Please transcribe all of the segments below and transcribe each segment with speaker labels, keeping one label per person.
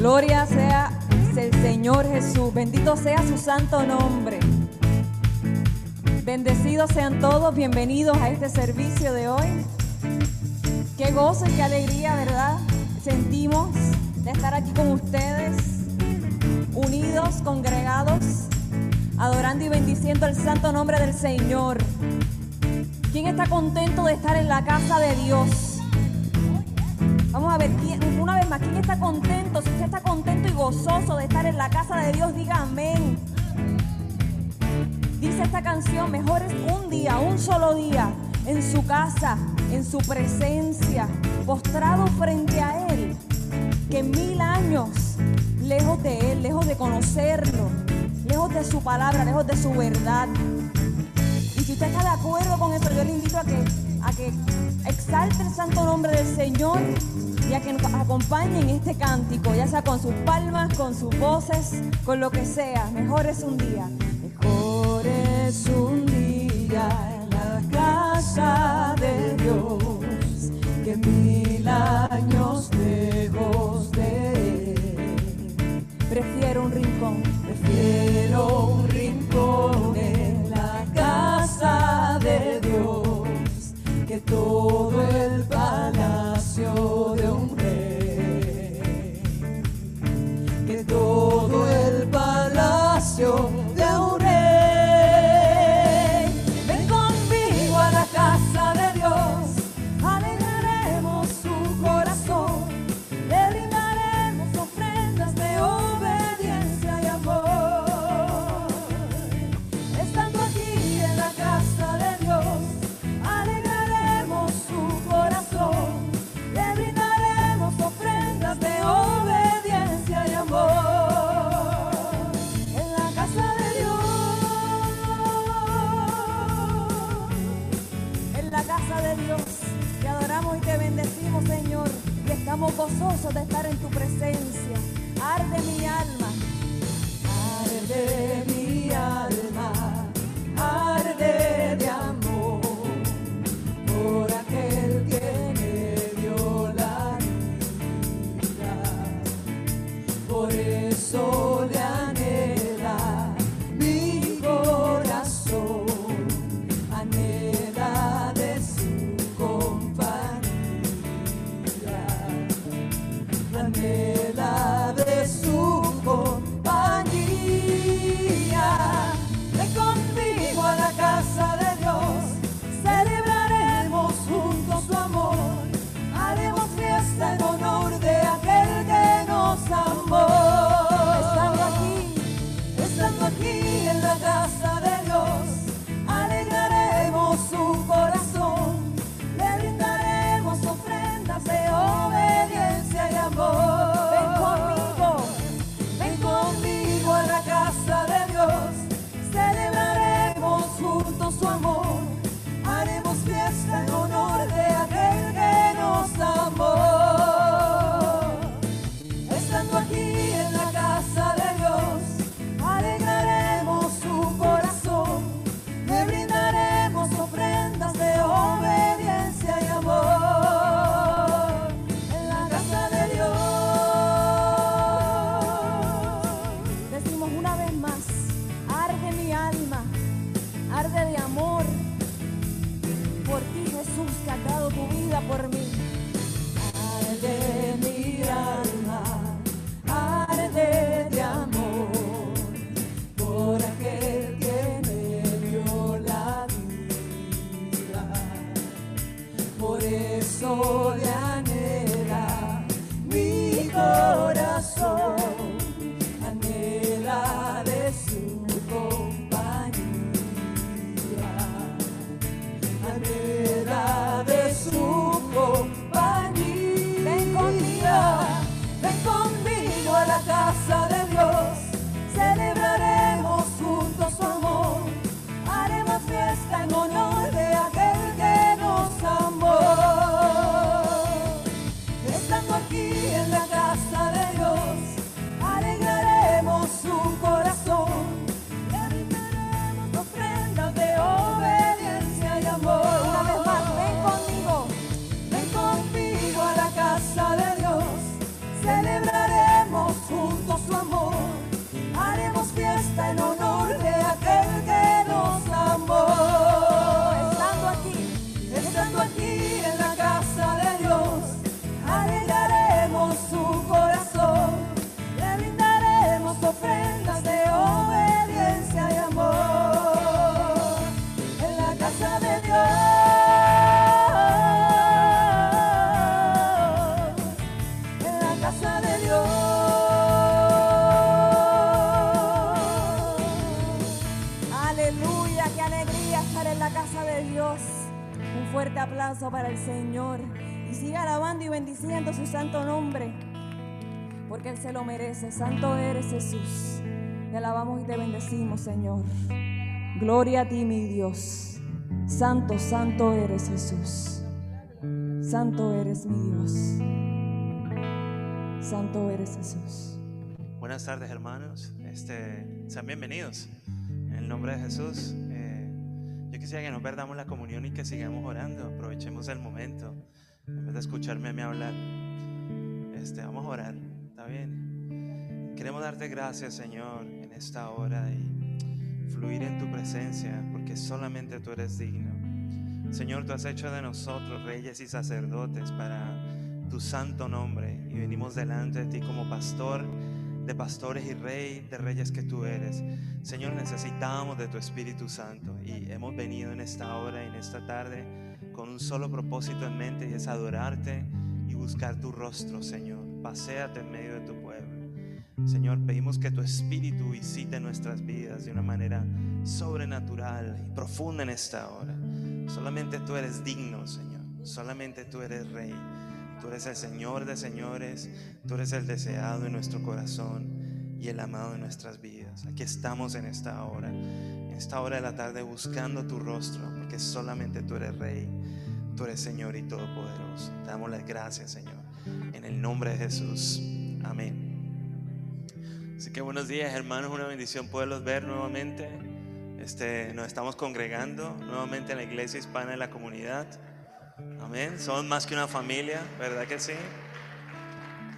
Speaker 1: Gloria sea el Señor Jesús. Bendito sea su santo nombre. Bendecidos sean todos, bienvenidos a este servicio de hoy. Qué gozo y qué alegría, ¿verdad? Sentimos de estar aquí con ustedes, unidos, congregados, adorando y bendiciendo el santo nombre del Señor. ¿Quién está contento de estar en la casa de Dios? A ver, una vez más, ¿quién está contento? Si usted está contento y gozoso de estar en la casa de Dios, diga amén. Dice esta canción, mejor es un día, un solo día, en su casa, en su presencia, postrado frente a Él, que mil años lejos de Él, lejos de conocerlo, lejos de su palabra, lejos de su verdad. Y si usted está de acuerdo con eso, yo le invito a que, a que exalte el santo nombre del Señor y a que nos acompañe en este cántico, ya sea con sus palmas, con sus voces, con lo que sea. Mejor es un día. Mejor es un día en la casa de Dios que mil años lejos de él. Prefiero un rincón, prefiero un rincón en la casa de Dios que todo el palacio de palacio Señor, y estamos gozosos de estar en tu presencia. Arde mi alma, arde mi alma, arde de amor por aquel que me dio. Por eso
Speaker 2: Señor. Y siga alabando y bendiciendo su santo nombre, porque Él se lo merece. Santo eres Jesús. Te alabamos y te bendecimos, Señor. Gloria a ti, mi Dios. Santo, santo eres Jesús. Santo eres mi Dios. Santo eres Jesús.
Speaker 3: Buenas tardes, hermanos. Este, sean bienvenidos. En el nombre de Jesús. Quisiera que no perdamos la comunión y que sigamos orando. Aprovechemos el momento. En vez de escucharme a mí hablar. Este, vamos a orar. ¿Está bien? Queremos darte gracias, Señor, en esta hora y fluir en tu presencia, porque solamente tú eres digno. Señor, tú has hecho de nosotros reyes y sacerdotes para tu santo nombre y venimos delante de ti como pastor de pastores y rey de reyes que tú eres. Señor, necesitamos de tu Espíritu Santo y hemos venido en esta hora y en esta tarde con un solo propósito en mente y es adorarte y buscar tu rostro, Señor. Paséate en medio de tu pueblo. Señor, pedimos que tu Espíritu visite nuestras vidas de una manera sobrenatural y profunda en esta hora. Solamente tú eres digno, Señor. Solamente tú eres Rey. Tú eres el Señor de señores. Tú eres el deseado en nuestro corazón y el amado en nuestras vidas. Aquí estamos en esta hora, en esta hora de la tarde buscando tu rostro, porque solamente tú eres Rey. Tú eres Señor y Todopoderoso. Te damos las gracias, Señor. En el nombre de Jesús. Amén. Así que buenos días, hermanos. Una bendición poderlos ver nuevamente. Este, nos estamos congregando nuevamente en la iglesia hispana de la comunidad. Amén. Son más que una familia, ¿verdad que sí?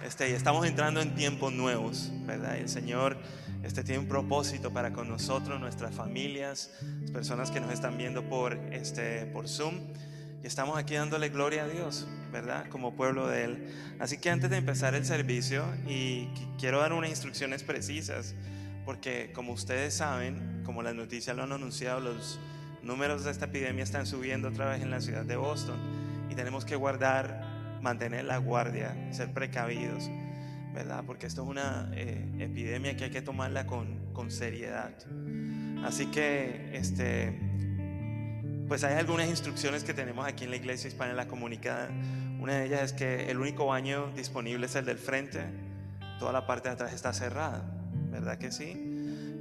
Speaker 3: Este, y estamos entrando en tiempos nuevos, ¿verdad? Y el Señor este, tiene un propósito para con nosotros, nuestras familias, las personas que nos están viendo por, este, por Zoom. Y estamos aquí dándole gloria a Dios, ¿verdad? Como pueblo de Él. Así que antes de empezar el servicio, y qu- quiero dar unas instrucciones precisas, porque como ustedes saben, como las noticias lo han anunciado, los números de esta epidemia están subiendo otra vez en la ciudad de Boston y tenemos que guardar, mantener la guardia, ser precavidos, ¿verdad? Porque esto es una eh, epidemia que hay que tomarla con, con seriedad. Así que, este, pues hay algunas instrucciones que tenemos aquí en la iglesia hispana la comunicada. Una de ellas es que el único baño disponible es el del frente, toda la parte de atrás está cerrada, ¿verdad que sí?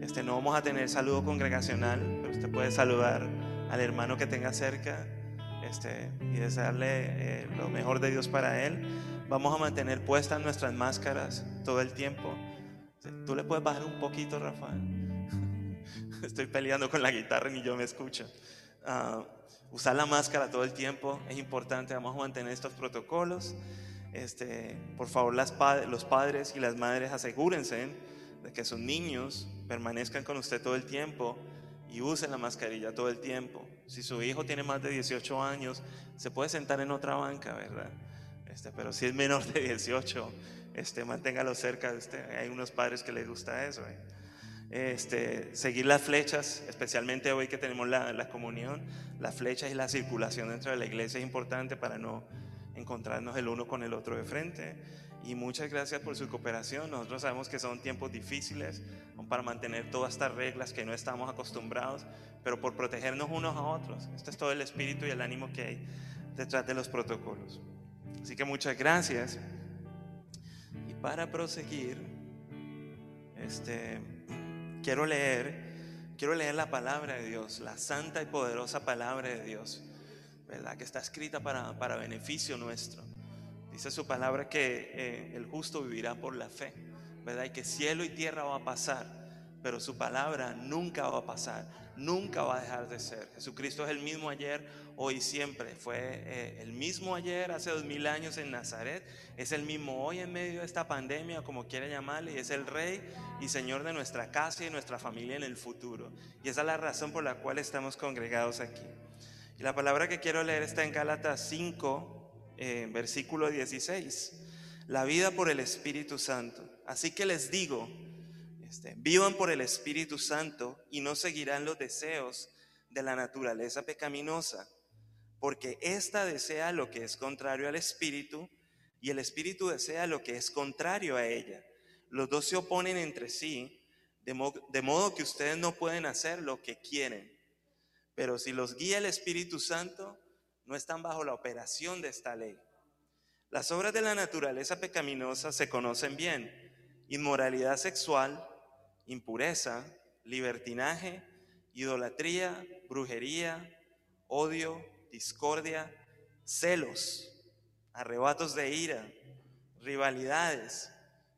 Speaker 3: Este, no vamos a tener saludo congregacional, pero usted puede saludar al hermano que tenga cerca este, y desearle eh, lo mejor de Dios para él. Vamos a mantener puestas nuestras máscaras todo el tiempo. Tú le puedes bajar un poquito, Rafael. Estoy peleando con la guitarra y ni yo me escucho. Ah, usar la máscara todo el tiempo es importante. Vamos a mantener estos protocolos. Este, por favor, los padres y las madres asegúrense de que sus niños permanezcan con usted todo el tiempo y usen la mascarilla todo el tiempo. Si su hijo tiene más de 18 años, se puede sentar en otra banca, ¿verdad? Este, pero si es menor de 18, este, manténgalo cerca de usted. Hay unos padres que les gusta eso. ¿eh? Este, seguir las flechas, especialmente hoy que tenemos la, la comunión, las flechas y la circulación dentro de la iglesia es importante para no encontrarnos el uno con el otro de frente. Y muchas gracias por su cooperación. Nosotros sabemos que son tiempos difíciles para mantener todas estas reglas que no estamos acostumbrados, pero por protegernos unos a otros. Este es todo el espíritu y el ánimo que hay detrás de los protocolos. Así que muchas gracias. Y para proseguir, este, quiero leer, quiero leer la palabra de Dios, la santa y poderosa palabra de Dios, ¿verdad? Que está escrita para, para beneficio nuestro. Dice su palabra que eh, el justo vivirá por la fe, ¿verdad? Y que cielo y tierra va a pasar, pero su palabra nunca va a pasar, nunca va a dejar de ser. Jesucristo es el mismo ayer, hoy y siempre. Fue eh, el mismo ayer, hace dos mil años en Nazaret, es el mismo hoy en medio de esta pandemia, como quiera llamarle, y es el Rey y Señor de nuestra casa y nuestra familia en el futuro. Y esa es la razón por la cual estamos congregados aquí. Y la palabra que quiero leer está en Gálatas 5, versículo 16. La vida por el Espíritu Santo. Así que les digo, este, vivan por el Espíritu Santo y no seguirán los deseos de la naturaleza pecaminosa, porque ésta desea lo que es contrario al Espíritu y el espíritu desea lo que es contrario a ella. Los dos se oponen entre sí, de modo que ustedes no pueden hacer lo que quieren. Pero si los guía el Espíritu Santo, no están bajo la operación de esta ley. Las obras de la naturaleza pecaminosa se conocen bien. Inmoralidad sexual, impureza, libertinaje, idolatría, brujería, odio, discordia, celos, arrebatos de ira, rivalidades,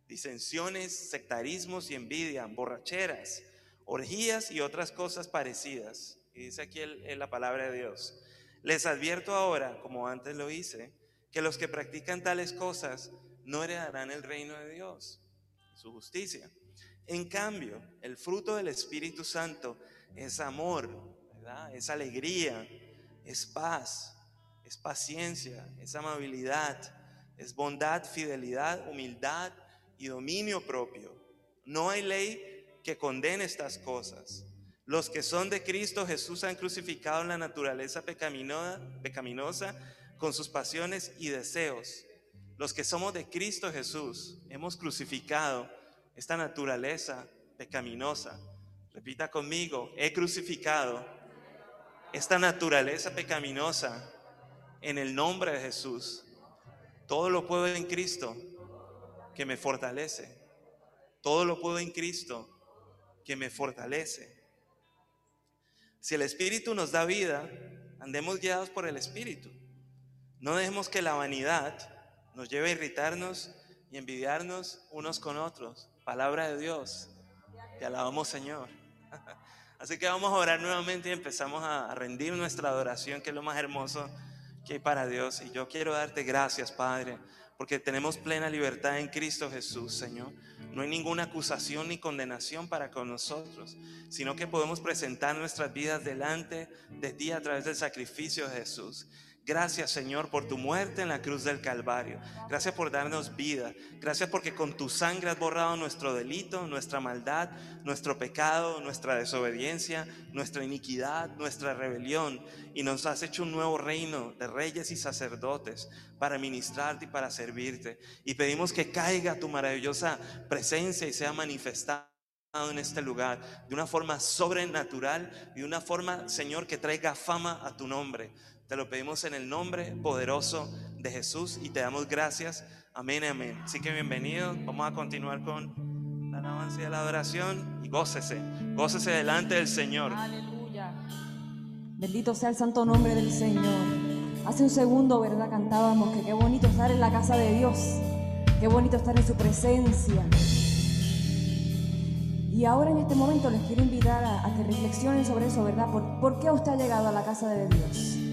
Speaker 3: disensiones, sectarismos y envidia, borracheras, orgías y otras cosas parecidas. Y dice aquí la palabra de Dios. Les advierto ahora, como antes lo hice, que los que practican tales cosas no heredarán el reino de Dios, su justicia. En cambio, el fruto del Espíritu Santo es amor, es alegría, es paz, es paciencia, es amabilidad, es bondad, fidelidad, humildad y dominio propio. No hay ley que condene estas cosas. Los que son de Cristo Jesús han crucificado la naturaleza pecaminosa con sus pasiones y deseos. Los que somos de Cristo Jesús hemos crucificado esta naturaleza pecaminosa. Repita conmigo, he crucificado esta naturaleza pecaminosa en el nombre de Jesús. Todo lo puedo en Cristo que me fortalece. Todo lo puedo en Cristo que me fortalece. Si el Espíritu nos da vida, andemos guiados por el Espíritu. No dejemos que la vanidad nos lleve a irritarnos y envidiarnos unos con otros. Palabra de Dios. Te alabamos, Señor. Así que vamos a orar nuevamente y empezamos a rendir nuestra adoración, que es lo más hermoso que hay para Dios. Y yo quiero darte gracias, Padre, porque tenemos plena libertad en Cristo Jesús, Señor. No hay ninguna acusación ni condenación para con nosotros, sino que podemos presentar nuestras vidas delante de ti a través del sacrificio de Jesús. Gracias Señor por tu muerte en la cruz del Calvario. Gracias por darnos vida. Gracias porque con tu sangre has borrado nuestro delito, nuestra maldad, nuestro pecado, nuestra desobediencia, nuestra iniquidad, nuestra rebelión. Y nos has hecho un nuevo reino de reyes y sacerdotes para ministrarte y para servirte. Y pedimos que caiga tu maravillosa presencia y sea manifestada en este lugar de una forma sobrenatural y de una forma, Señor, que traiga fama a tu nombre. Te lo pedimos en el nombre poderoso de Jesús y te damos gracias. Amén, amén. Así que bienvenidos. Vamos a continuar con la alabanza y la adoración y gócese. Gócese delante del Señor.
Speaker 2: Aleluya. Bendito sea el santo nombre del Señor. Hace un segundo, ¿verdad? Cantábamos que qué bonito estar en la casa de Dios. Qué bonito estar en su presencia. Y ahora en este momento les quiero invitar a, que reflexionen sobre eso, ¿verdad? ¿Por, ¿Por qué usted ha llegado a la casa de Dios?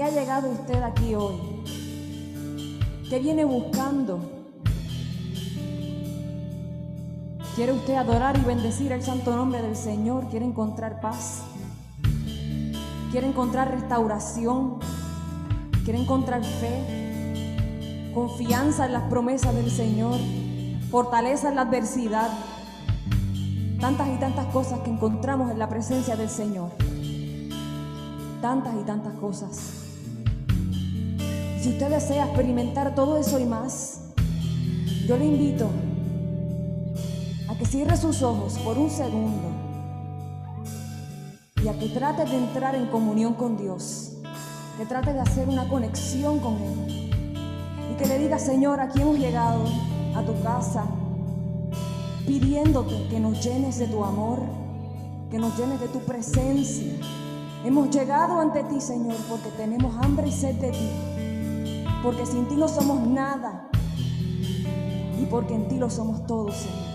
Speaker 2: Qué ha llegado usted aquí hoy? ¿Qué viene buscando? ¿Quiere usted adorar y bendecir el santo nombre del Señor? ¿Quiere encontrar paz? ¿Quiere encontrar restauración? ¿Quiere encontrar fe? Confianza en las promesas del Señor. Fortaleza en la adversidad. Tantas y tantas cosas que encontramos en la presencia del Señor. Tantas y tantas cosas. Si usted desea experimentar todo eso y más, yo le invito a que cierre sus ojos por un segundo y a que trate de entrar en comunión con Dios, que trate de hacer una conexión con Él y que le diga, Señor, aquí hemos llegado a tu casa pidiéndote que nos llenes de tu amor, que nos llenes de tu presencia. Hemos llegado ante ti, Señor, porque tenemos hambre y sed de ti porque sin ti no somos nada y porque en ti lo somos todos, Señor.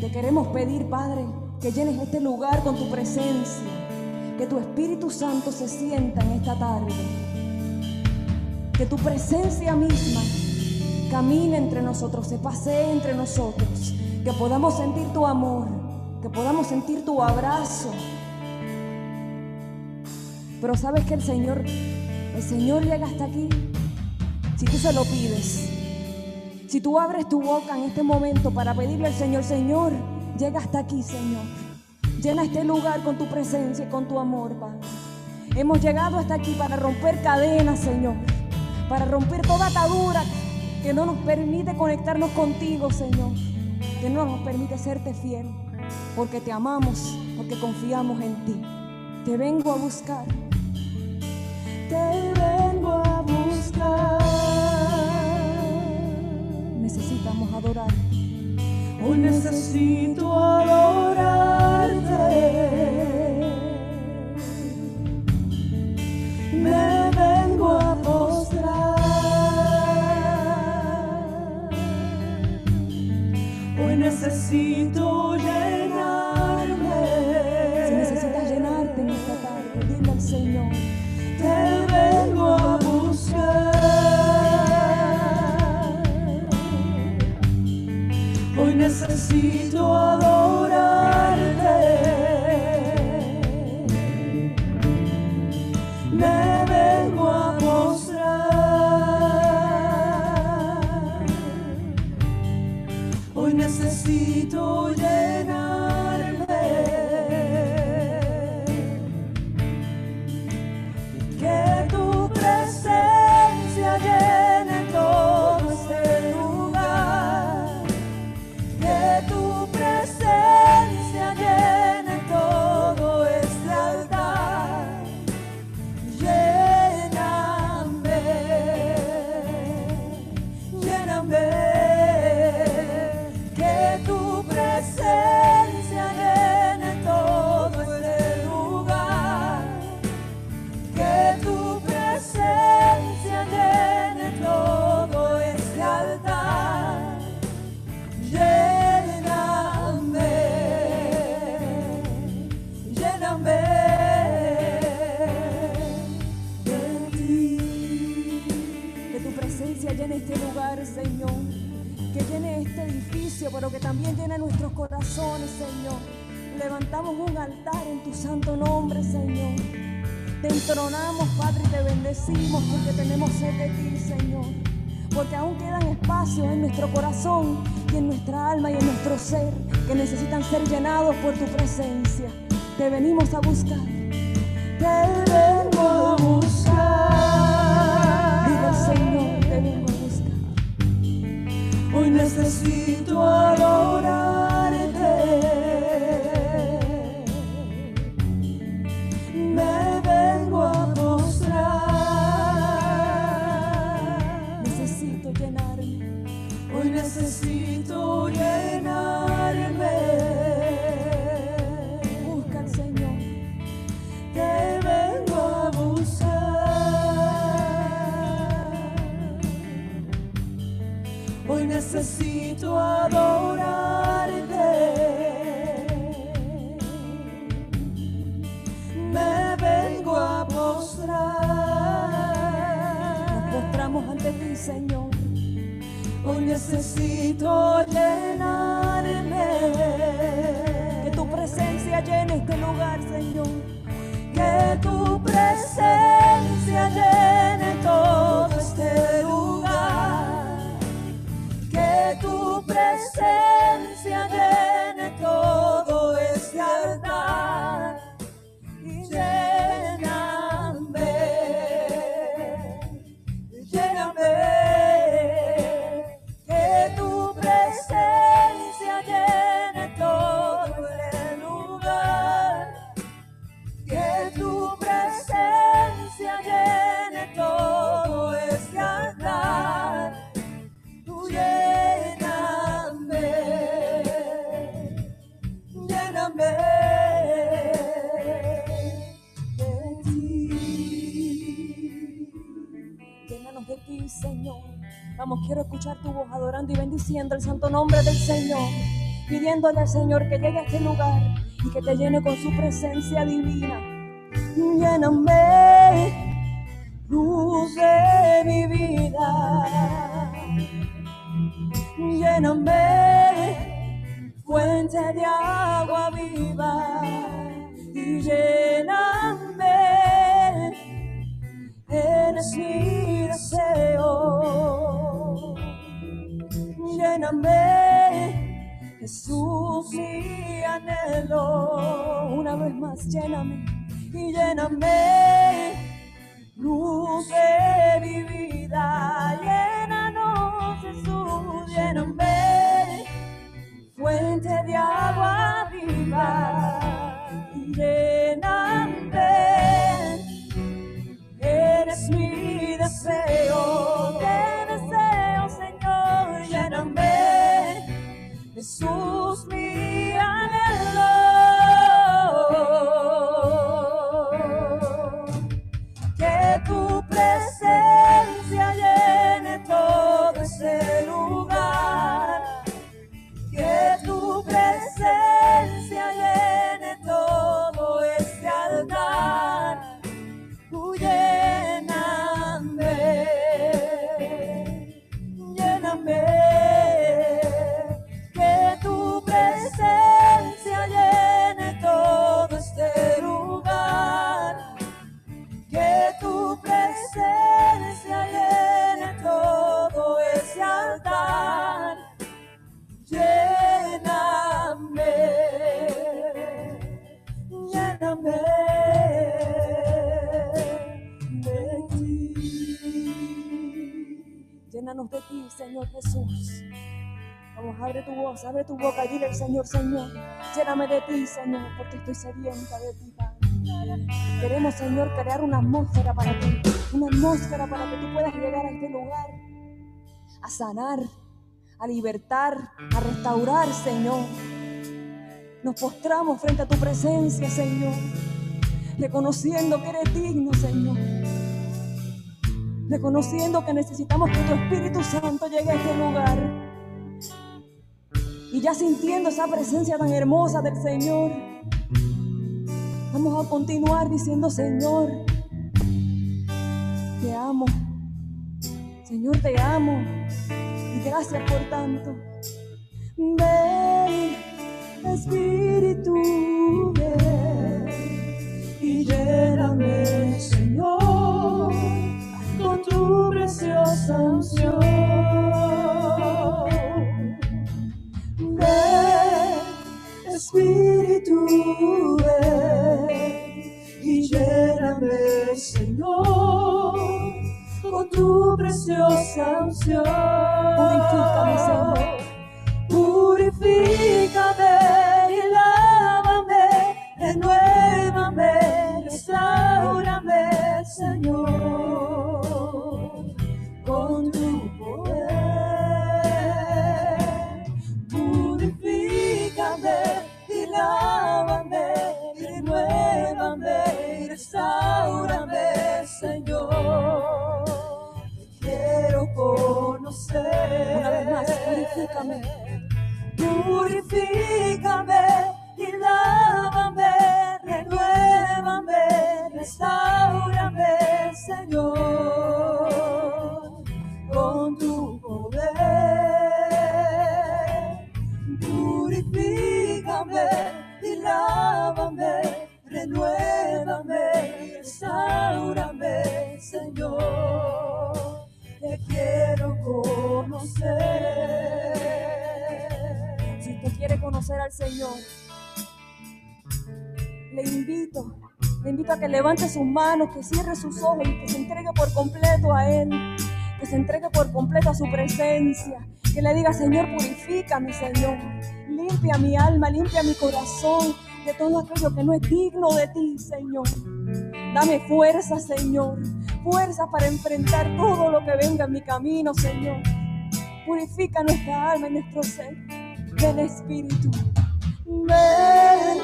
Speaker 2: Te queremos pedir, Padre, que llenes este lugar con tu presencia, que tu Espíritu Santo se sienta en esta tarde, que tu presencia misma camine entre nosotros, se pasee entre nosotros, que podamos sentir tu amor, que podamos sentir tu abrazo. Pero sabes que el Señor el Señor llega hasta aquí si tú se lo pides. Si tú abres tu boca en este momento para pedirle al Señor, Señor, llega hasta aquí, Señor. Llena este lugar con tu presencia y con tu amor, Padre. Hemos llegado hasta aquí para romper cadenas, Señor.
Speaker 1: Para romper toda atadura que no nos permite conectarnos contigo, Señor. Que no nos permite serte fiel. Porque te amamos, porque confiamos en ti. Te vengo a buscar te vengo a buscar. Necesitamos adorar.
Speaker 4: Hoy necesito adorarte. Me vengo a postrar. Hoy necesito
Speaker 1: llegar. y todo. por tu presencia. Te venimos a buscar. bendiciendo el santo nombre del Señor, pidiéndole al Señor que llegue a este lugar y que te llene con su presencia divina. Lléname lléname, Jesús, mi anhelo. Una vez más, lléname y lléname, luz de mi vida. Llénanos, Jesús, lléname, fuente de agua viva. Lléname. Jesús, mi
Speaker 2: Jesús. Vamos, abre tu voz, abre tu boca y dile al Señor, Señor, lléname de ti, Señor, porque estoy sedienta de ti, Padre. Queremos, Señor, crear una atmósfera para ti, una atmósfera para que tú puedas llegar a este lugar, a sanar, a libertar, a restaurar, Señor. Nos postramos frente a tu presencia, Señor, reconociendo que eres digno, Señor. Reconociendo que necesitamos que tu Espíritu Santo llegue a este lugar. Y ya sintiendo esa presencia tan hermosa del Señor, vamos a continuar diciendo, Señor, te amo. Señor, te amo. Y gracias por tanto.
Speaker 1: Ven, Espíritu, ven y lléname, Señor, tu preciosa unción. Ven, Espíritu, ven y lléname, Señor, con tu preciosa unción.
Speaker 2: Purifícame, Señor.
Speaker 1: Purifícame y lávame, renuévame, restaurame, Señor, restaurame, Señor. Quiero conocer.
Speaker 2: Una vez más, purifícame.
Speaker 1: Purifícame y lávame, renuévame,
Speaker 2: levante sus manos, que cierre sus ojos y que se entregue por completo a Él, que se entregue por completo a su presencia, que le diga, Señor, purifícame, Señor, limpia mi alma, limpia mi corazón de todo aquello que no es digno de ti, Señor. Dame fuerza, Señor, fuerza para enfrentar todo lo que venga en mi camino, Señor. Purifica nuestra alma y nuestro ser. Ven Espíritu.
Speaker 1: Ven,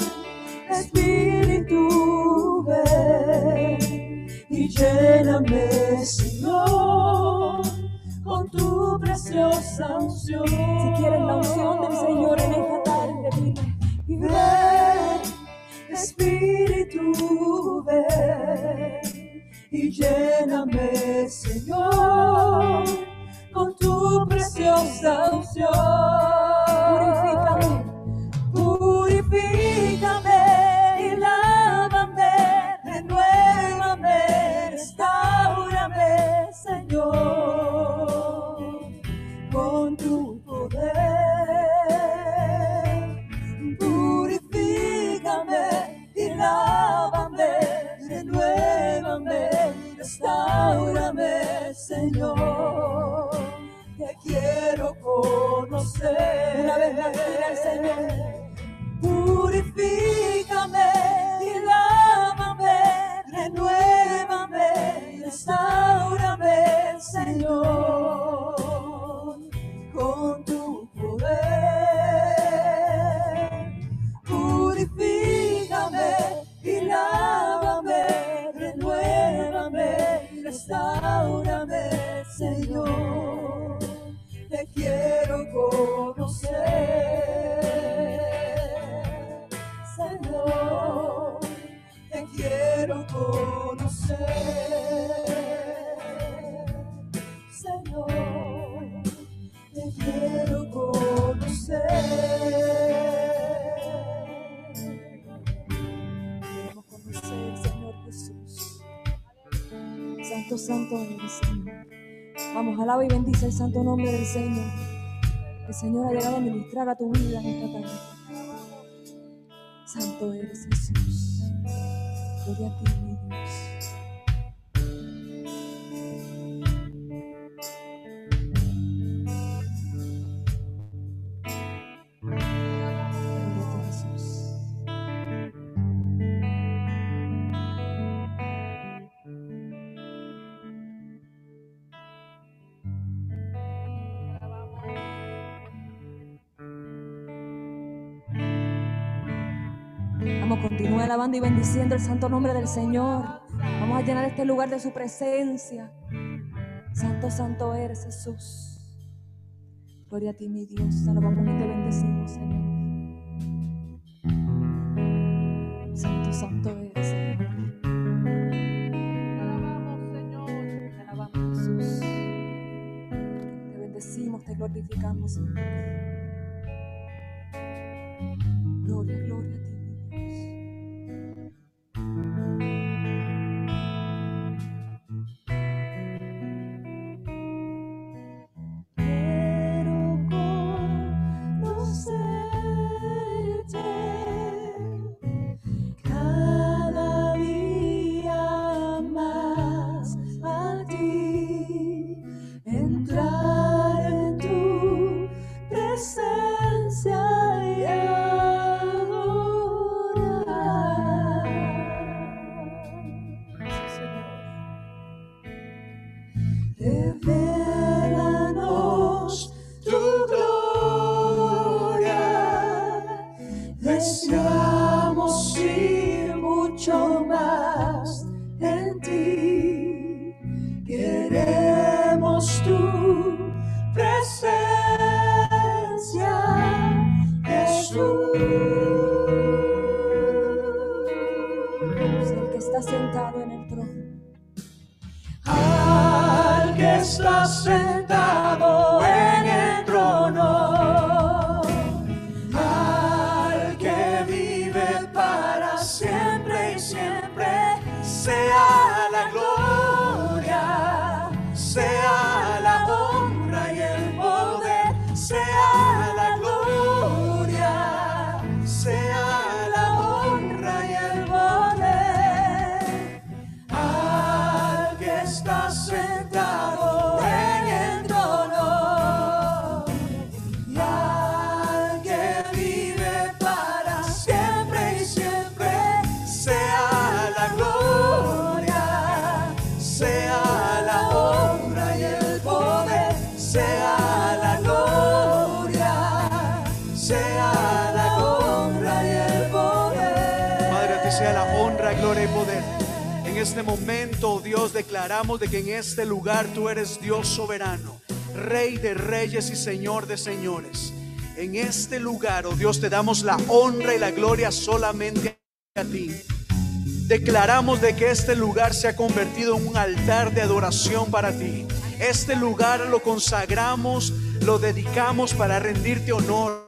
Speaker 1: Espíritu, ven y lléname, Señor, con tu preciosa unción.
Speaker 2: Si quieres la unción del Señor en esta tarde, dile.
Speaker 1: Ven, Espíritu, ven y lléname, Señor, con tu preciosa unción. Restaurame, Señor. Te quiero
Speaker 2: conocer.
Speaker 1: Una vez más, mira Señor.
Speaker 2: Purifícame y lávame, renuévame, restaurame, Señor, con tu poder. Restaurame, Señor, te quiero conocer. Señor, te quiero conocer. Señor, te quiero conocer.
Speaker 1: Santo, santo eres, Señor. Vamos, alaba y bendice el santo nombre del Señor. El Señor ha llegado a ministrar a tu vida en esta tarde. Santo eres Jesús. Gloria a ti, mi Vamos, continúe alabando y bendiciendo el santo nombre del Señor. Vamos a llenar este lugar de su presencia. Santo, santo eres Jesús. Gloria a ti, mi Dios. Te alabamos y te bendecimos, Señor. Santo, santo eres, Señor. Te alabamos, Jesús. Te bendecimos, te glorificamos, Señor.
Speaker 2: Y
Speaker 5: Señor de señores. En este lugar, oh Dios, te damos la honra y la gloria solamente a ti. Declaramos de que este lugar se ha convertido en un altar de adoración para ti. Este lugar lo consagramos, lo dedicamos para rendirte honor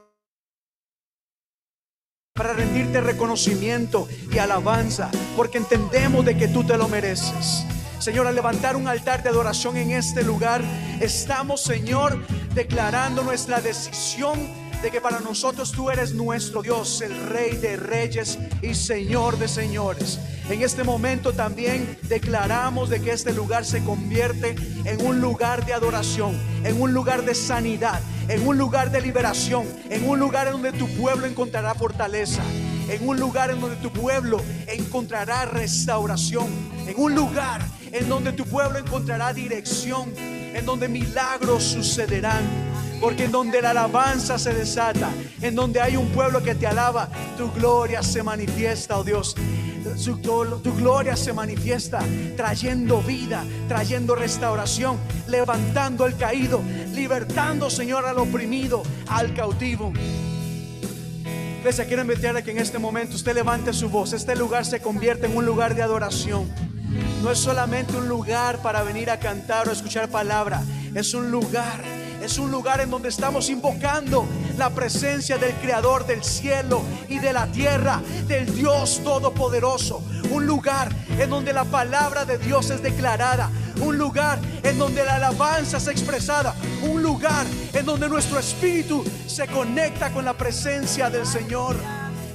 Speaker 5: para rendirte reconocimiento y alabanza, porque entendemos de que tú te lo mereces. Señor, al levantar un altar de adoración en este lugar, estamos, Señor, declarando nuestra decisión de que para nosotros tú eres nuestro Dios, el Rey de reyes y Señor de señores. En este momento también declaramos de que este lugar se convierte en un lugar de adoración, en un lugar de sanidad, en un lugar de liberación, en un lugar en donde tu pueblo encontrará fortaleza, en un lugar en donde tu pueblo encontrará restauración, en un lugar en donde tu pueblo encontrará dirección, en donde milagros sucederán. Porque en donde la alabanza se desata, en donde hay un pueblo que te alaba, tu gloria se manifiesta, oh Dios. tu gloria se manifiesta trayendo vida, trayendo restauración, levantando al caído, libertando, Señor, al oprimido, al cautivo. Iglesia, quiero invitar a que en este momento usted levante su voz. Este lugar se convierte en un lugar de adoración. No es solamente un lugar para venir a cantar o escuchar palabra. Es un lugar, es un lugar en donde estamos invocando la presencia del Creador del cielo y de la tierra, del Dios Todopoderoso. Un lugar en donde la palabra de Dios es declarada. Un lugar en donde la alabanza es expresada. Un lugar en donde nuestro espíritu se conecta con la presencia del Señor.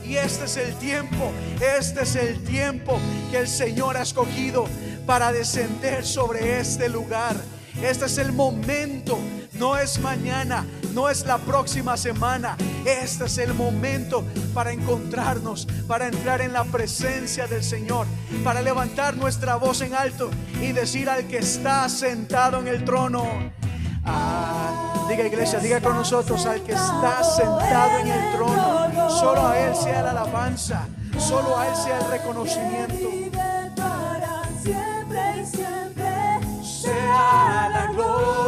Speaker 5: Y este es el tiempo, este es el tiempo que el Señor ha escogido para descender sobre este lugar. Este es el momento, no es mañana, no es la próxima semana. Este es el momento para encontrarnos, para entrar en la presencia del Señor, para levantar nuestra voz en alto y decir al que está sentado en el trono. Ah, Diga iglesia, diga con nosotros al que está sentado en el trono. Solo a Él sea la alabanza, solo a Él sea el reconocimiento.
Speaker 1: siempre siempre sea la gloria,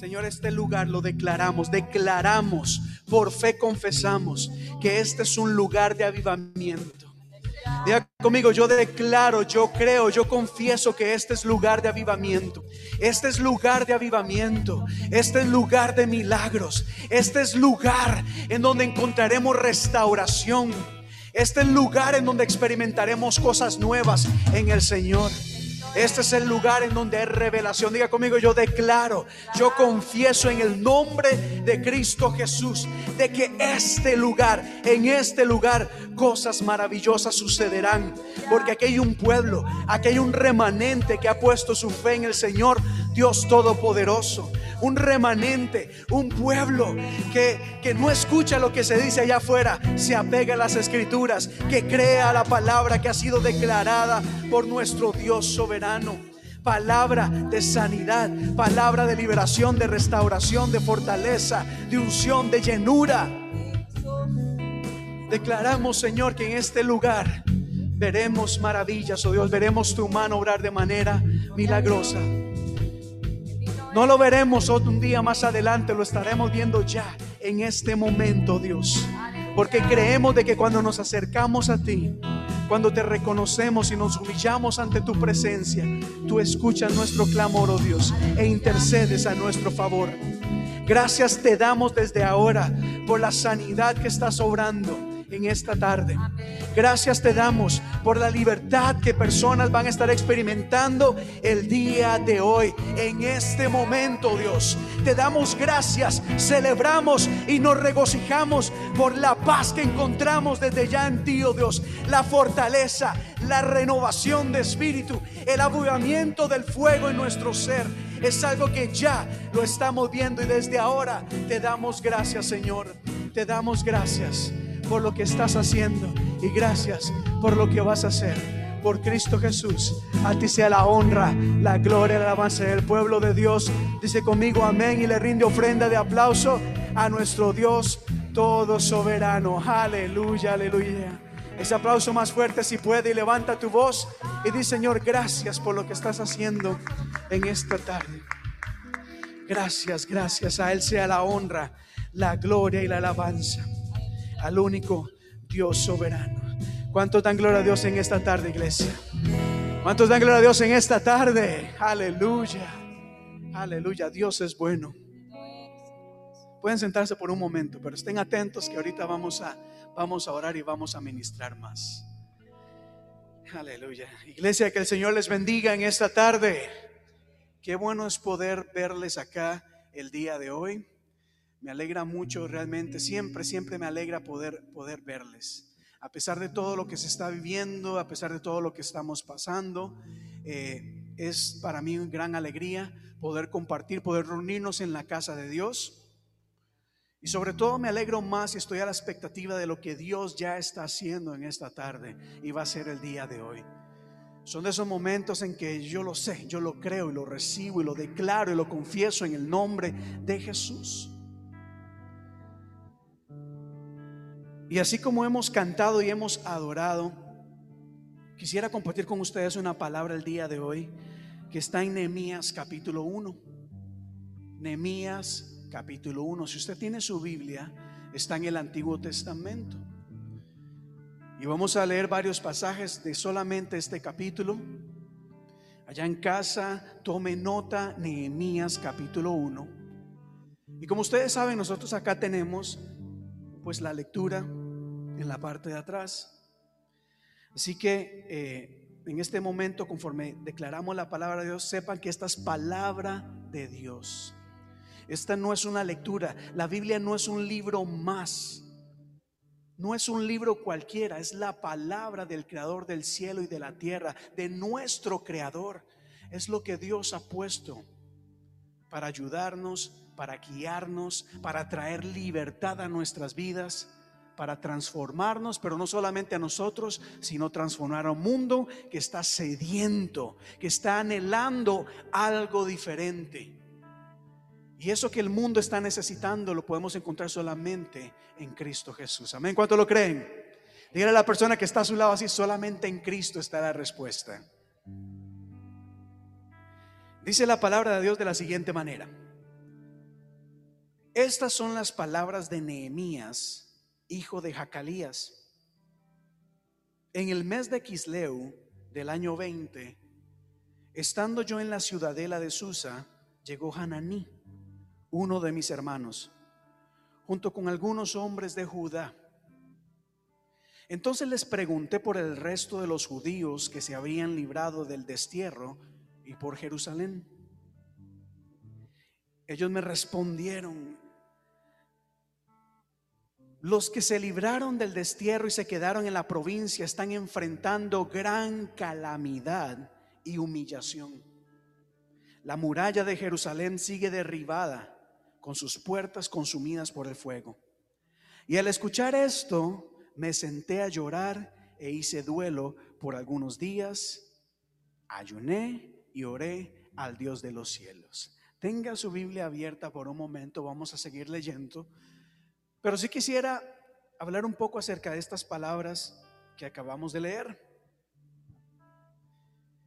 Speaker 5: Señor, este lugar lo declaramos, declaramos, por fe confesamos que este es un lugar de avivamiento. Diga conmigo, yo declaro, yo creo, yo confieso que este es lugar de avivamiento. Este es lugar de avivamiento. Este es lugar de milagros. Este es lugar en donde encontraremos restauración. Este es lugar en donde experimentaremos cosas nuevas en el Señor. Este es el lugar en donde hay revelación. Diga conmigo, yo declaro, yo confieso en el nombre de Cristo Jesús, de que este lugar, en este lugar, cosas maravillosas sucederán. Porque aquí hay un pueblo, aquí hay un remanente que ha puesto su fe en el Señor, Dios Todopoderoso. Un remanente, un pueblo que, que no escucha lo que se dice allá afuera, se apega a las escrituras, que crea la palabra que ha sido declarada por nuestro Dios soberano. Palabra de sanidad, palabra de liberación, de restauración, de fortaleza, de unción, de llenura. Declaramos, Señor, que en este lugar veremos maravillas, oh Dios, veremos tu mano obrar de manera milagrosa. No lo veremos otro un día más adelante, lo estaremos viendo ya en este momento, Dios. Porque creemos de que cuando nos acercamos a ti, cuando te reconocemos y nos humillamos ante tu presencia, tú escuchas nuestro clamor, oh Dios, e intercedes a nuestro favor. Gracias te damos desde ahora por la sanidad que estás obrando en esta tarde. Gracias te damos por la libertad que personas van a estar experimentando el día de hoy, en este momento, Dios. Te damos gracias, celebramos y nos regocijamos por la paz que encontramos desde ya en ti, oh Dios, la fortaleza, la renovación de espíritu, el avivamiento del fuego en nuestro ser. Es algo que ya lo estamos viendo y desde ahora te damos gracias, Señor. Te damos gracias por lo que estás haciendo y gracias por lo que vas a hacer. Por Cristo Jesús, a ti sea la honra, la gloria, la alabanza del pueblo de Dios. Dice conmigo amén y le rinde ofrenda de aplauso a nuestro Dios todo soberano. Aleluya, aleluya. Ese aplauso más fuerte si puede y levanta tu voz y di Señor, gracias por lo que estás haciendo en esta tarde. Gracias, gracias. A Él sea la honra, la gloria y la alabanza al único Dios soberano. ¿Cuántos dan gloria a Dios en esta tarde, iglesia? ¿Cuántos dan gloria a Dios en esta tarde? Aleluya. Aleluya. Dios es bueno. Pueden sentarse por un momento, pero estén atentos que ahorita vamos a, vamos a orar y vamos a ministrar más. Aleluya. Iglesia, que el Señor les bendiga en esta tarde. Qué bueno es poder verles acá el día de hoy. Me alegra mucho realmente, siempre, siempre me alegra poder, poder verles. A pesar de todo lo que se está viviendo, a pesar de todo lo que estamos pasando, eh, es para mí una gran alegría poder compartir, poder reunirnos en la casa de Dios. Y sobre todo me alegro más y estoy a la expectativa de lo que Dios ya está haciendo en esta tarde y va a ser el día de hoy. Son de esos momentos en que yo lo sé, yo lo creo y lo recibo y lo declaro y lo confieso en el nombre de Jesús. Y así como hemos cantado y hemos adorado, quisiera compartir con ustedes una palabra el día de hoy que está en Nehemías capítulo 1. Nehemías capítulo 1. Si usted tiene su Biblia, está en el Antiguo Testamento. Y vamos a leer varios pasajes de solamente este capítulo. Allá en casa, tome nota Nehemías capítulo 1. Y como ustedes saben, nosotros acá tenemos pues la lectura en la parte de atrás. Así que eh, en este momento, conforme declaramos la palabra de Dios, sepan que esta es palabra de Dios. Esta no es una lectura. La Biblia no es un libro más. No es un libro cualquiera, es la palabra del Creador del cielo y de la tierra, de nuestro Creador. Es lo que Dios ha puesto para ayudarnos, para guiarnos, para traer libertad a nuestras vidas, para transformarnos, pero no solamente a nosotros, sino transformar a un mundo que está sediento, que está anhelando algo diferente. Y eso que el mundo está necesitando lo podemos encontrar solamente en Cristo Jesús. Amén. ¿Cuánto lo creen? Dígale a la persona que está a su lado así, solamente en Cristo está la respuesta. Dice la palabra de Dios de la siguiente manera. Estas son las palabras de Nehemías, hijo de Jacalías. En el mes de Quisleu del año 20, estando yo en la ciudadela de Susa, llegó Hananí uno de mis hermanos, junto con algunos hombres de Judá. Entonces les pregunté por el resto de los judíos que se habían librado del destierro y por Jerusalén. Ellos me respondieron, los que se libraron del destierro y se quedaron en la provincia están enfrentando gran calamidad y humillación. La muralla de Jerusalén sigue derribada con sus puertas consumidas por el fuego. Y al escuchar esto, me senté a llorar e hice duelo por algunos días, ayuné y oré al Dios de los cielos. Tenga su Biblia abierta por un momento, vamos a seguir leyendo, pero sí quisiera hablar un poco acerca de estas palabras que acabamos de leer.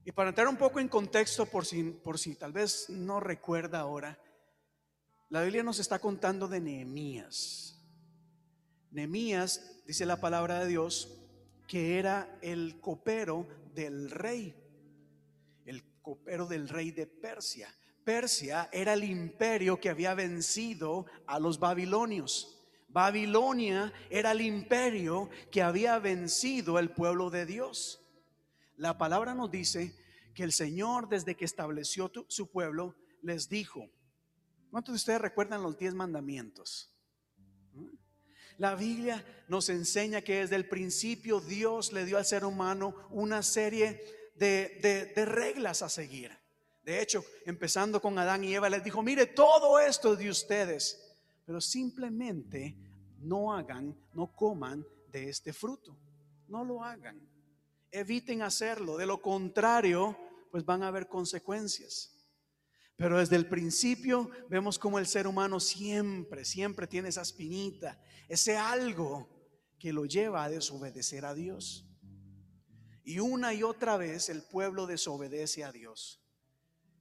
Speaker 5: Y para entrar un poco en contexto, por si, por si tal vez no recuerda ahora, la Biblia nos está contando de Nehemías. Nehemías, dice la palabra de Dios, que era el copero del rey, el copero del rey de Persia. Persia era el imperio que había vencido a los babilonios. Babilonia era el imperio que había vencido el pueblo de Dios. La palabra nos dice que el Señor desde que estableció su pueblo les dijo, ¿Cuántos de ustedes recuerdan los diez mandamientos? La Biblia nos enseña que desde el principio Dios le dio al ser humano una serie de, reglas a seguir. De hecho, empezando con Adán y Eva, les dijo, mire, todo esto de ustedes, pero simplemente no hagan, no coman de este fruto. No lo hagan. Eviten hacerlo. De lo contrario, pues van a haber consecuencias. Pero desde el principio vemos como el ser humano siempre, siempre tiene esa espinita, ese algo que lo lleva a desobedecer a Dios. Y una y otra vez el pueblo desobedece a Dios.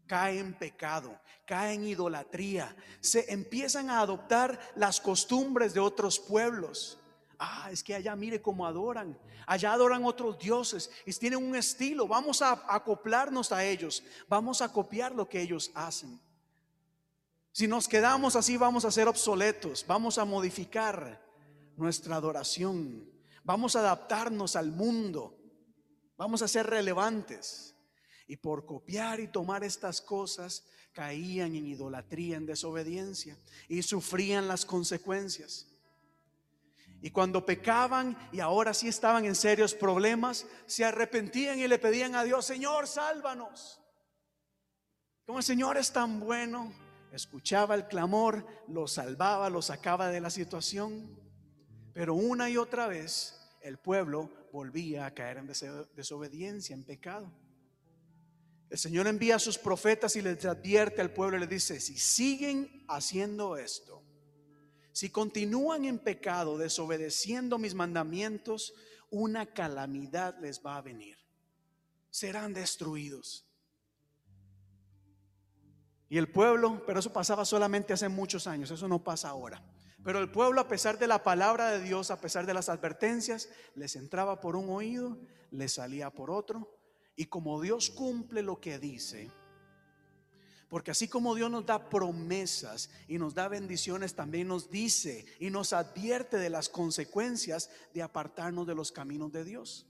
Speaker 5: Cae en pecado, cae en idolatría, se empiezan a adoptar las costumbres de otros pueblos. Ah, es que allá mire cómo adoran. Allá adoran otros dioses y tienen un estilo. Vamos a acoplarnos a ellos. Vamos a copiar lo que ellos hacen. Si nos quedamos así, vamos a ser obsoletos. Vamos a modificar nuestra adoración. Vamos a adaptarnos al mundo. Vamos a ser relevantes. Y por copiar y tomar estas cosas, caían en idolatría, en desobediencia y sufrían las consecuencias. Y cuando pecaban y ahora sí estaban en serios problemas, se arrepentían y le pedían a Dios, Señor, sálvanos. Como el Señor es tan bueno, escuchaba el clamor, lo salvaba, lo sacaba de la situación. Pero una y otra vez el pueblo volvía a caer en desobediencia, en pecado. El Señor envía a sus profetas y les advierte al pueblo y le dice, si siguen haciendo esto, si continúan en pecado, desobedeciendo mis mandamientos, una calamidad les va a venir. Serán destruidos. Y el pueblo, pero eso pasaba solamente hace muchos años, eso no pasa ahora. Pero el pueblo, a pesar de la palabra de Dios, a pesar de las advertencias, les entraba por un oído, les salía por otro. Y como Dios cumple lo que dice, porque así como Dios nos da promesas y nos da bendiciones, también nos dice y nos advierte de las consecuencias de apartarnos de los caminos de Dios.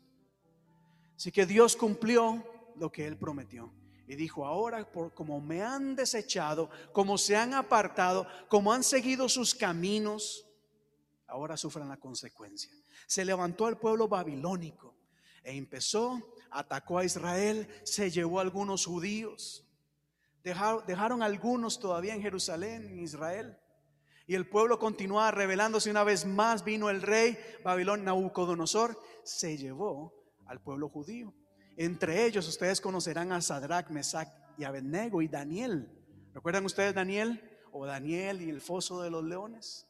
Speaker 5: Así que Dios cumplió lo que Él prometió. Y dijo, ahora por como me han desechado, como se han apartado, como han seguido sus caminos, ahora sufran la consecuencia. Se levantó el pueblo babilónico e empezó, atacó a Israel, se llevó a algunos judíos Dejaron, algunos todavía en Jerusalén, en Israel. Y el pueblo continuaba rebelándose una vez más. Vino el rey Babilón Nabucodonosor, se llevó al pueblo judío. Entre ellos ustedes conocerán a Sadrach, Mesach y Abednego y Daniel. ¿Recuerdan ustedes Daniel? O Daniel y el foso de los leones.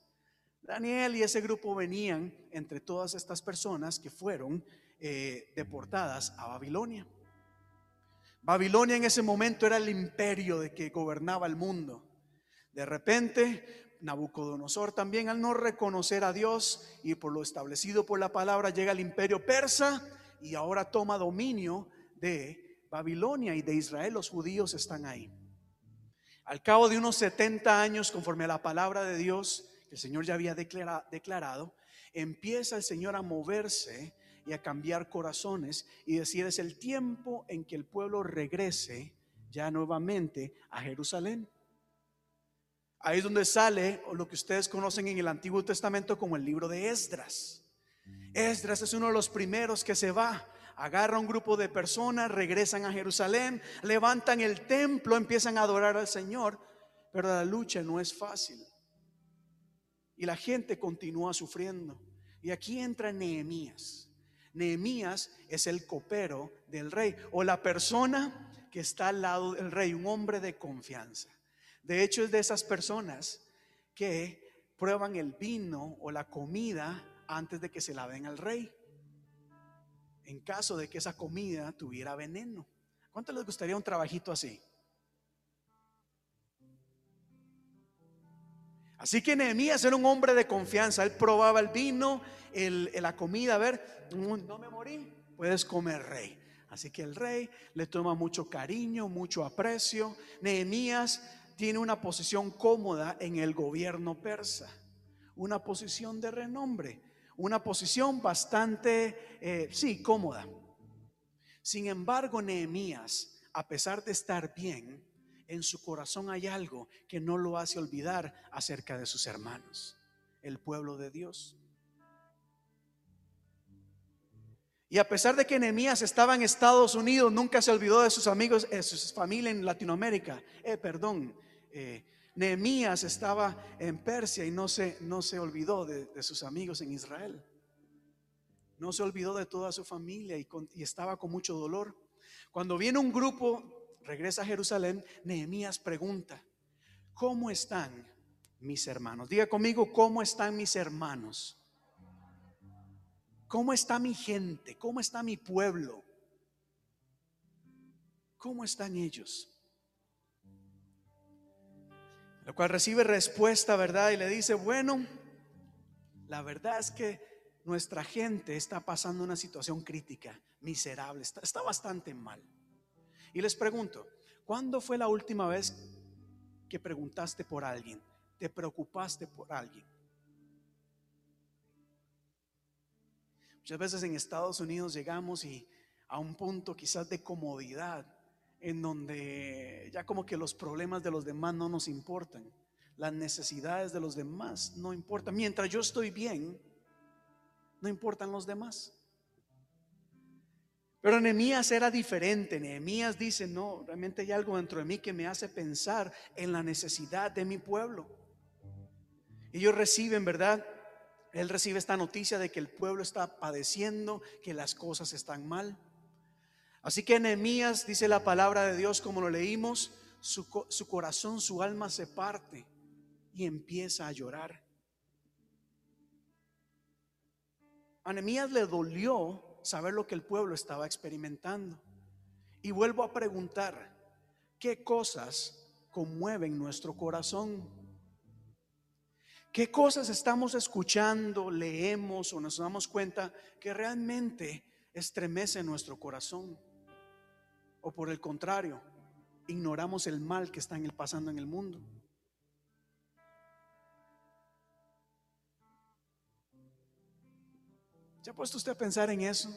Speaker 5: Daniel y ese grupo venían entre todas estas personas que fueron eh, deportadas a Babilonia. Babilonia en ese momento era el imperio de que gobernaba el mundo. De repente, Nabucodonosor también al no reconocer a Dios y por lo establecido por la palabra llega al imperio persa y ahora toma dominio de Babilonia y de Israel. Los judíos están ahí. Al cabo de unos 70 años, conforme a la palabra de Dios que el Señor ya había declarado, empieza el Señor a moverse y a cambiar corazones y decir es el tiempo en que el pueblo regrese ya nuevamente a Jerusalén. Ahí es donde sale lo que ustedes conocen en el Antiguo Testamento como el libro de Esdras. Esdras es uno de los primeros que se va, agarra un grupo de personas, regresan a Jerusalén, levantan el templo, empiezan a adorar al Señor, pero la lucha no es fácil. Y la gente continúa sufriendo. Y aquí entra Nehemías. Nehemías es el copero del rey o la persona que está al lado del rey, un hombre de confianza. De hecho, es de esas personas que prueban el vino o la comida antes de que se la den al rey. En caso de que esa comida tuviera veneno. ¿Cuánto les gustaría un trabajito así? Así que Nehemías era un hombre de confianza. Él probaba el vino, la comida. A ver, mm, no me morí, puedes comer, rey. Así que el rey le toma mucho cariño, mucho aprecio. Nehemías tiene una posición cómoda en el gobierno persa, una posición de renombre, una posición bastante, eh, sí, cómoda. Sin embargo, Nehemías, a pesar de estar bien, en su corazón hay algo que no lo hace olvidar acerca de sus hermanos, el pueblo de Dios. Y a pesar de que Nehemías estaba en Estados Unidos, nunca se olvidó de sus amigos, de su familia en Latinoamérica. Eh, perdón, eh, Nehemías estaba en Persia y no se, no se olvidó de, sus amigos en Israel. No se olvidó de toda su familia y, y estaba con mucho dolor. Cuando viene un grupo regresa a Jerusalén, Nehemías pregunta, ¿cómo están mis hermanos? Diga conmigo, ¿cómo están mis hermanos? ¿Cómo está mi gente? ¿Cómo está mi pueblo? ¿Cómo están ellos? Lo cual recibe respuesta, ¿verdad? Y le dice, bueno, la verdad es que nuestra gente está pasando una situación crítica, miserable, está, está bastante mal. Y les pregunto, ¿cuándo fue la última vez que preguntaste por alguien? ¿Te preocupaste por alguien? Muchas veces en Estados Unidos llegamos y a un punto quizás de comodidad en donde ya como que los problemas de los demás no nos importan, las necesidades de los demás no importan. Mientras yo estoy bien, no importan los demás. Pero Nehemías era diferente. Nehemías dice, no, realmente hay algo dentro de mí que me hace pensar en la necesidad de mi pueblo. Ellos reciben, ¿verdad? Él recibe esta noticia de que el pueblo está padeciendo, que las cosas están mal. Así que Nehemías dice la palabra de Dios como lo leímos, su, su corazón, su alma se parte y empieza a llorar. A Nehemías le dolió saber lo que el pueblo estaba experimentando. Y vuelvo a preguntar, ¿qué cosas conmueven nuestro corazón? ¿Qué cosas estamos escuchando, leemos o nos damos cuenta que realmente estremece nuestro corazón? O por el contrario, ignoramos el mal que está pasando en el mundo. ¿Se ha puesto usted a pensar en eso?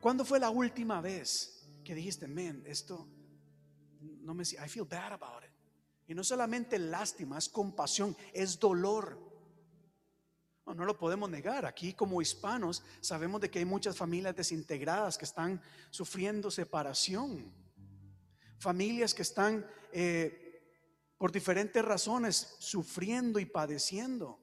Speaker 5: ¿Cuándo fue la última vez que dijiste, man, esto no me I feel bad about it? Y no solamente lástima, es compasión, es dolor. No, lo podemos negar. Aquí como hispanos sabemos de que hay muchas familias desintegradas que están sufriendo separación. Familias que están eh, por diferentes razones sufriendo y padeciendo.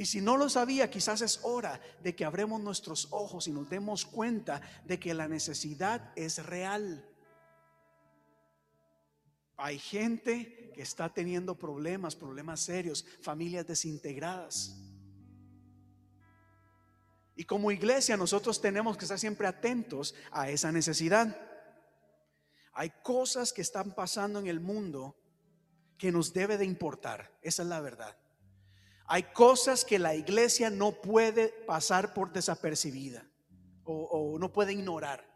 Speaker 5: Y si no lo sabía, quizás es hora de que abremos nuestros ojos y nos demos cuenta de que la necesidad es real. Hay gente que está teniendo problemas, problemas serios, familias desintegradas. Y como iglesia nosotros tenemos que estar siempre atentos a esa necesidad. Hay cosas que están pasando en el mundo que nos debe de importar. Esa es la verdad. Hay cosas que la iglesia no puede pasar por desapercibida o, no puede ignorar.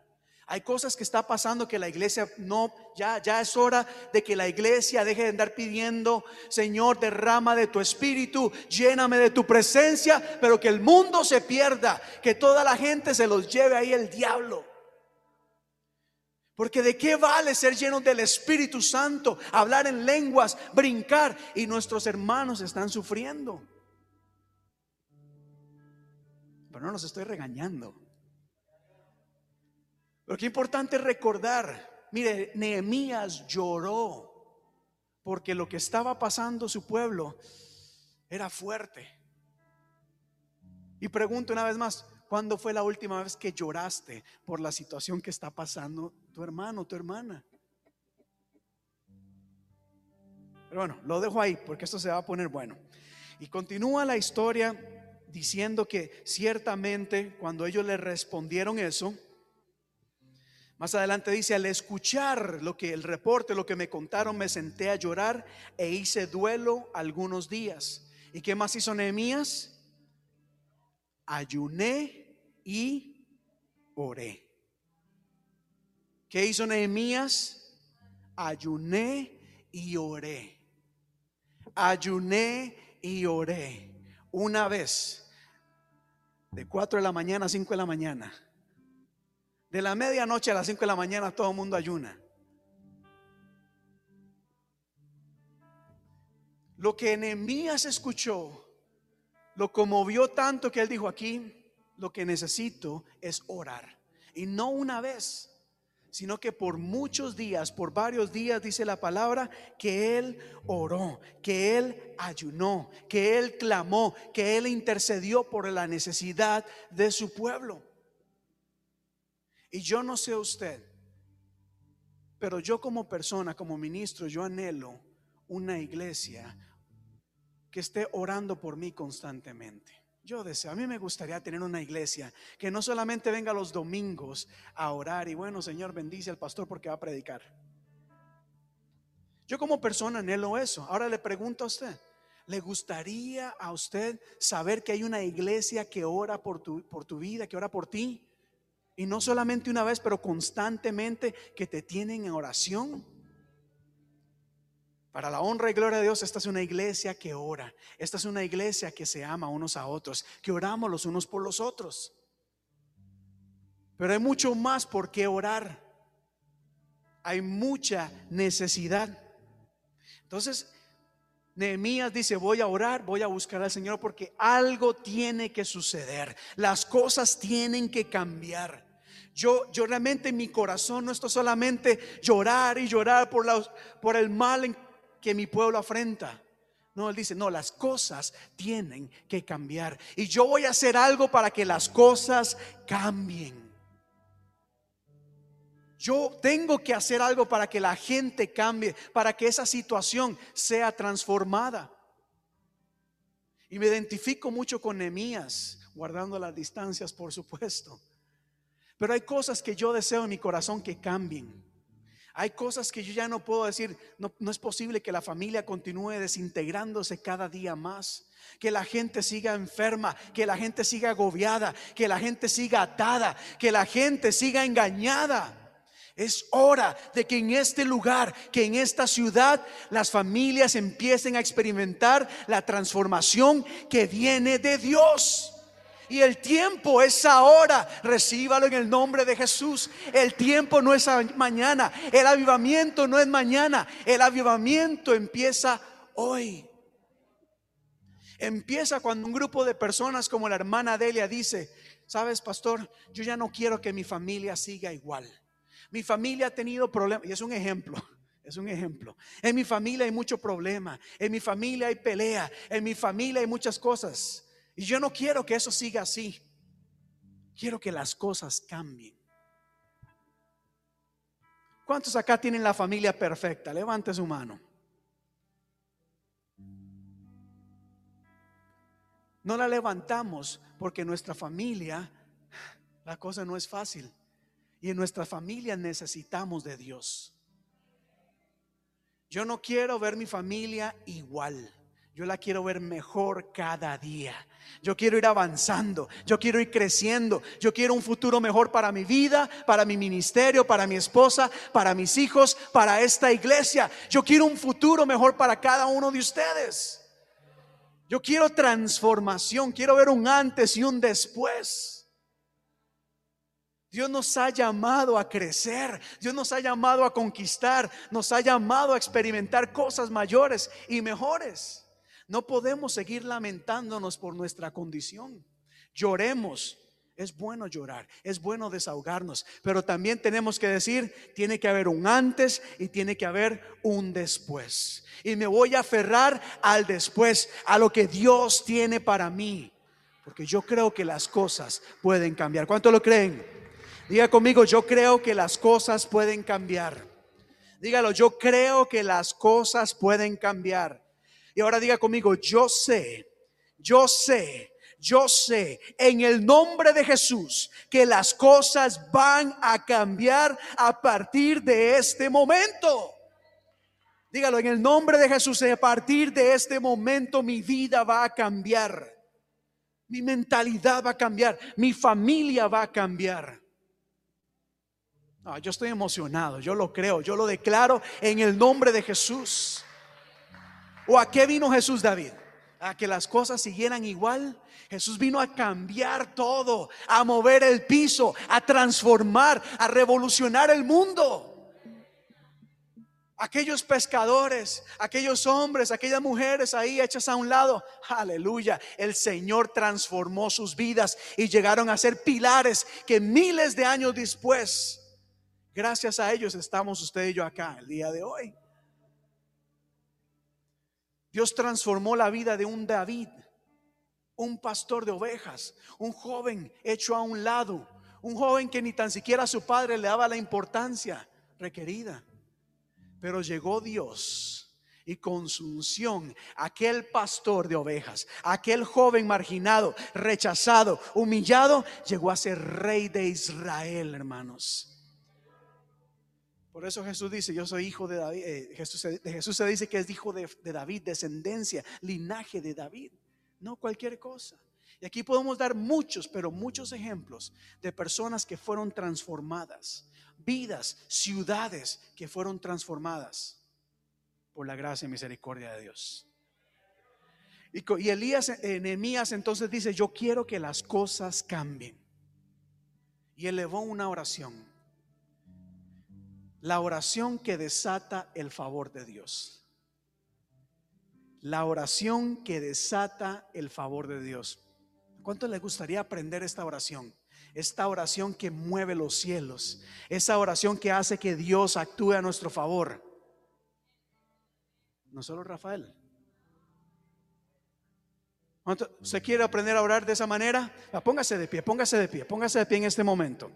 Speaker 5: Hay cosas que está pasando que la iglesia no, ya, ya es hora de que la iglesia deje de andar pidiendo, Señor, derrama de tu espíritu, lléname de tu presencia, pero que el mundo se pierda, que toda la gente se los lleve ahí el diablo. Porque de qué vale ser llenos del Espíritu Santo, hablar en lenguas, brincar y nuestros hermanos están sufriendo. Pero no los estoy regañando. Pero qué importante recordar, mire, Nehemías lloró porque lo que estaba pasando su pueblo era fuerte. Y pregunto una vez más, ¿Cuándo fue la última vez que lloraste por la situación que está pasando tu hermano, tu hermana? Pero bueno, lo dejo ahí porque esto se va a poner bueno. Y continúa la historia diciendo que ciertamente cuando ellos le respondieron eso, más adelante dice, al escuchar lo que el reporte, lo que me contaron, me senté a llorar e hice duelo algunos días. ¿Y qué más hizo Nehemías? Ayuné y oré. ¿Qué hizo Nehemías? Ayuné y oré. Ayuné y oré. Una vez, de 4 de la mañana a 5 de la mañana. De la medianoche a las 5 de la mañana todo el mundo ayuna. Lo que Nehemías escuchó lo conmovió tanto que él dijo aquí, lo que necesito es orar. Y no una vez, sino que por muchos días, por varios días, dice la palabra, que él oró, que él ayunó, que él clamó, que él intercedió por la necesidad de su pueblo. Y yo no sé usted, pero yo como persona, como ministro, yo anhelo una iglesia, que esté orando por mí constantemente. Yo deseo, a mí me gustaría tener una iglesia que no solamente venga los domingos a orar y bueno, Señor, bendice al pastor porque va a predicar. Yo como persona anhelo eso. Ahora le pregunto a usted, ¿le gustaría a usted saber que hay una iglesia que ora por tu, por tu vida, que ora por ti? Y no solamente una vez, pero constantemente que te tienen en oración. Para la honra y gloria de Dios, esta es una iglesia que ora. Esta es una iglesia que se ama unos a otros, que oramos los unos por los otros. Pero hay mucho más por qué orar. Hay mucha necesidad. Entonces, Nehemías dice, voy a orar, voy a buscar al Señor porque algo tiene que suceder. Las cosas tienen que cambiar. Yo, yo realmente en mi corazón no estoy solamente llorar y llorar por, la, por el mal en que mi pueblo afrenta. No, él dice, no, las cosas tienen que cambiar. Y yo voy a hacer algo para que las cosas cambien. Yo tengo que hacer algo para que la gente cambie, para que esa situación sea transformada. Y me identifico mucho con Nehemías, guardando las distancias, por supuesto. Pero hay cosas que yo deseo en mi corazón que cambien. Hay cosas que yo ya no puedo decir, no, no, es posible que la familia continúe desintegrándose cada día más, que la gente siga enferma, que la gente siga agobiada, que la gente siga atada, que la gente siga engañada. Es hora de que en este lugar, que en esta ciudad, las familias empiecen a experimentar la transformación que viene de Dios. Y el tiempo es ahora. Recíbalo en el nombre de Jesús. El tiempo no es mañana. El avivamiento no es mañana. El avivamiento empieza hoy. Empieza cuando un grupo de personas como la hermana Delia dice, sabes, pastor, yo ya no quiero que mi familia siga igual. Mi familia ha tenido problemas, y es un ejemplo, es un ejemplo. En mi familia hay mucho problema, en mi familia hay pelea, en mi familia hay muchas cosas. Y yo no quiero que eso siga así. Quiero que las cosas cambien. ¿Cuántos acá tienen la familia perfecta? Levante su mano. No la levantamos porque nuestra familia, la cosa no es fácil. Y en nuestra familia necesitamos de Dios. Yo no quiero ver mi familia igual. Yo la quiero ver mejor cada día. Yo quiero ir avanzando. Yo quiero ir creciendo. Yo quiero un futuro mejor para mi vida, para mi ministerio, para mi esposa, para mis hijos, para esta iglesia. Yo quiero un futuro mejor para cada uno de ustedes. Yo quiero transformación. Quiero ver un antes y un después. Dios nos ha llamado a crecer, Dios nos ha llamado a conquistar, nos ha llamado a experimentar cosas mayores y mejores. No podemos seguir lamentándonos por nuestra condición. Lloremos. Es bueno llorar, es bueno desahogarnos, pero también tenemos que decir, tiene que haber un antes y tiene que haber un después. Y me voy a aferrar al después, a lo que Dios tiene para mí, porque yo creo que las cosas pueden cambiar. ¿Cuánto lo creen? Diga conmigo, yo creo que las cosas pueden cambiar. Dígalo, yo creo que las cosas pueden cambiar. Y ahora diga conmigo, yo sé, yo sé, yo sé en el nombre de Jesús que las cosas van a cambiar a partir de este momento. Dígalo, en el nombre de Jesús, a partir de este momento mi vida va a cambiar. Mi mentalidad va a cambiar, mi familia va a cambiar yo estoy emocionado, yo lo creo, yo lo declaro en el nombre de Jesús. ¿O a qué vino Jesús, David? A que las cosas siguieran igual. Jesús vino a cambiar todo, a mover el piso, a transformar, a revolucionar el mundo. Aquellos pescadores, aquellos hombres, aquellas mujeres ahí hechas a un lado, aleluya, el Señor transformó sus vidas y llegaron a ser pilares que miles de años después Gracias a ellos estamos usted y yo acá el día de hoy. Dios transformó la vida de un David, un pastor de ovejas, un joven hecho a un lado, un joven que ni tan siquiera su padre le daba la importancia requerida. Pero llegó Dios y con su unción, aquel pastor de ovejas, aquel joven marginado, rechazado, humillado, llegó a ser rey de Israel, hermanos. Por eso Jesús dice, yo soy hijo de David. eh, Jesús, de Jesús se dice que es hijo de, David, descendencia, linaje de David. No cualquier cosa. Y aquí podemos dar muchos, pero muchos ejemplos de personas que fueron transformadas, vidas, ciudades que fueron transformadas por la gracia y misericordia de Dios. Y Elías, eh, Nehemías entonces dice, yo quiero que las cosas cambien. Y elevó una oración. La oración que desata el favor de Dios. La oración que desata el favor de Dios. ¿Cuánto les gustaría aprender esta oración? Esta oración que mueve los cielos. Esa oración que hace que Dios actúe a nuestro favor. No solo Rafael. ¿Cuánto- ¿Usted quiere aprender a orar de esa manera? Ah, Póngase de pie, póngase de pie, póngase de pie en este momento.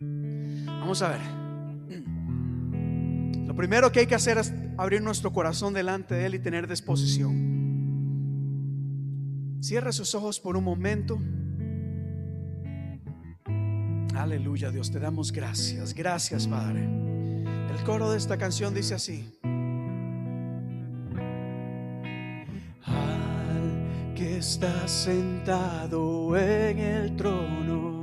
Speaker 5: Vamos a ver. Lo primero que hay que hacer es abrir nuestro corazón delante de Él y tener disposición. Cierre sus ojos por un momento. Aleluya, Dios, te damos gracias. Gracias, Padre. El coro de esta canción dice así. Al que está sentado en el trono,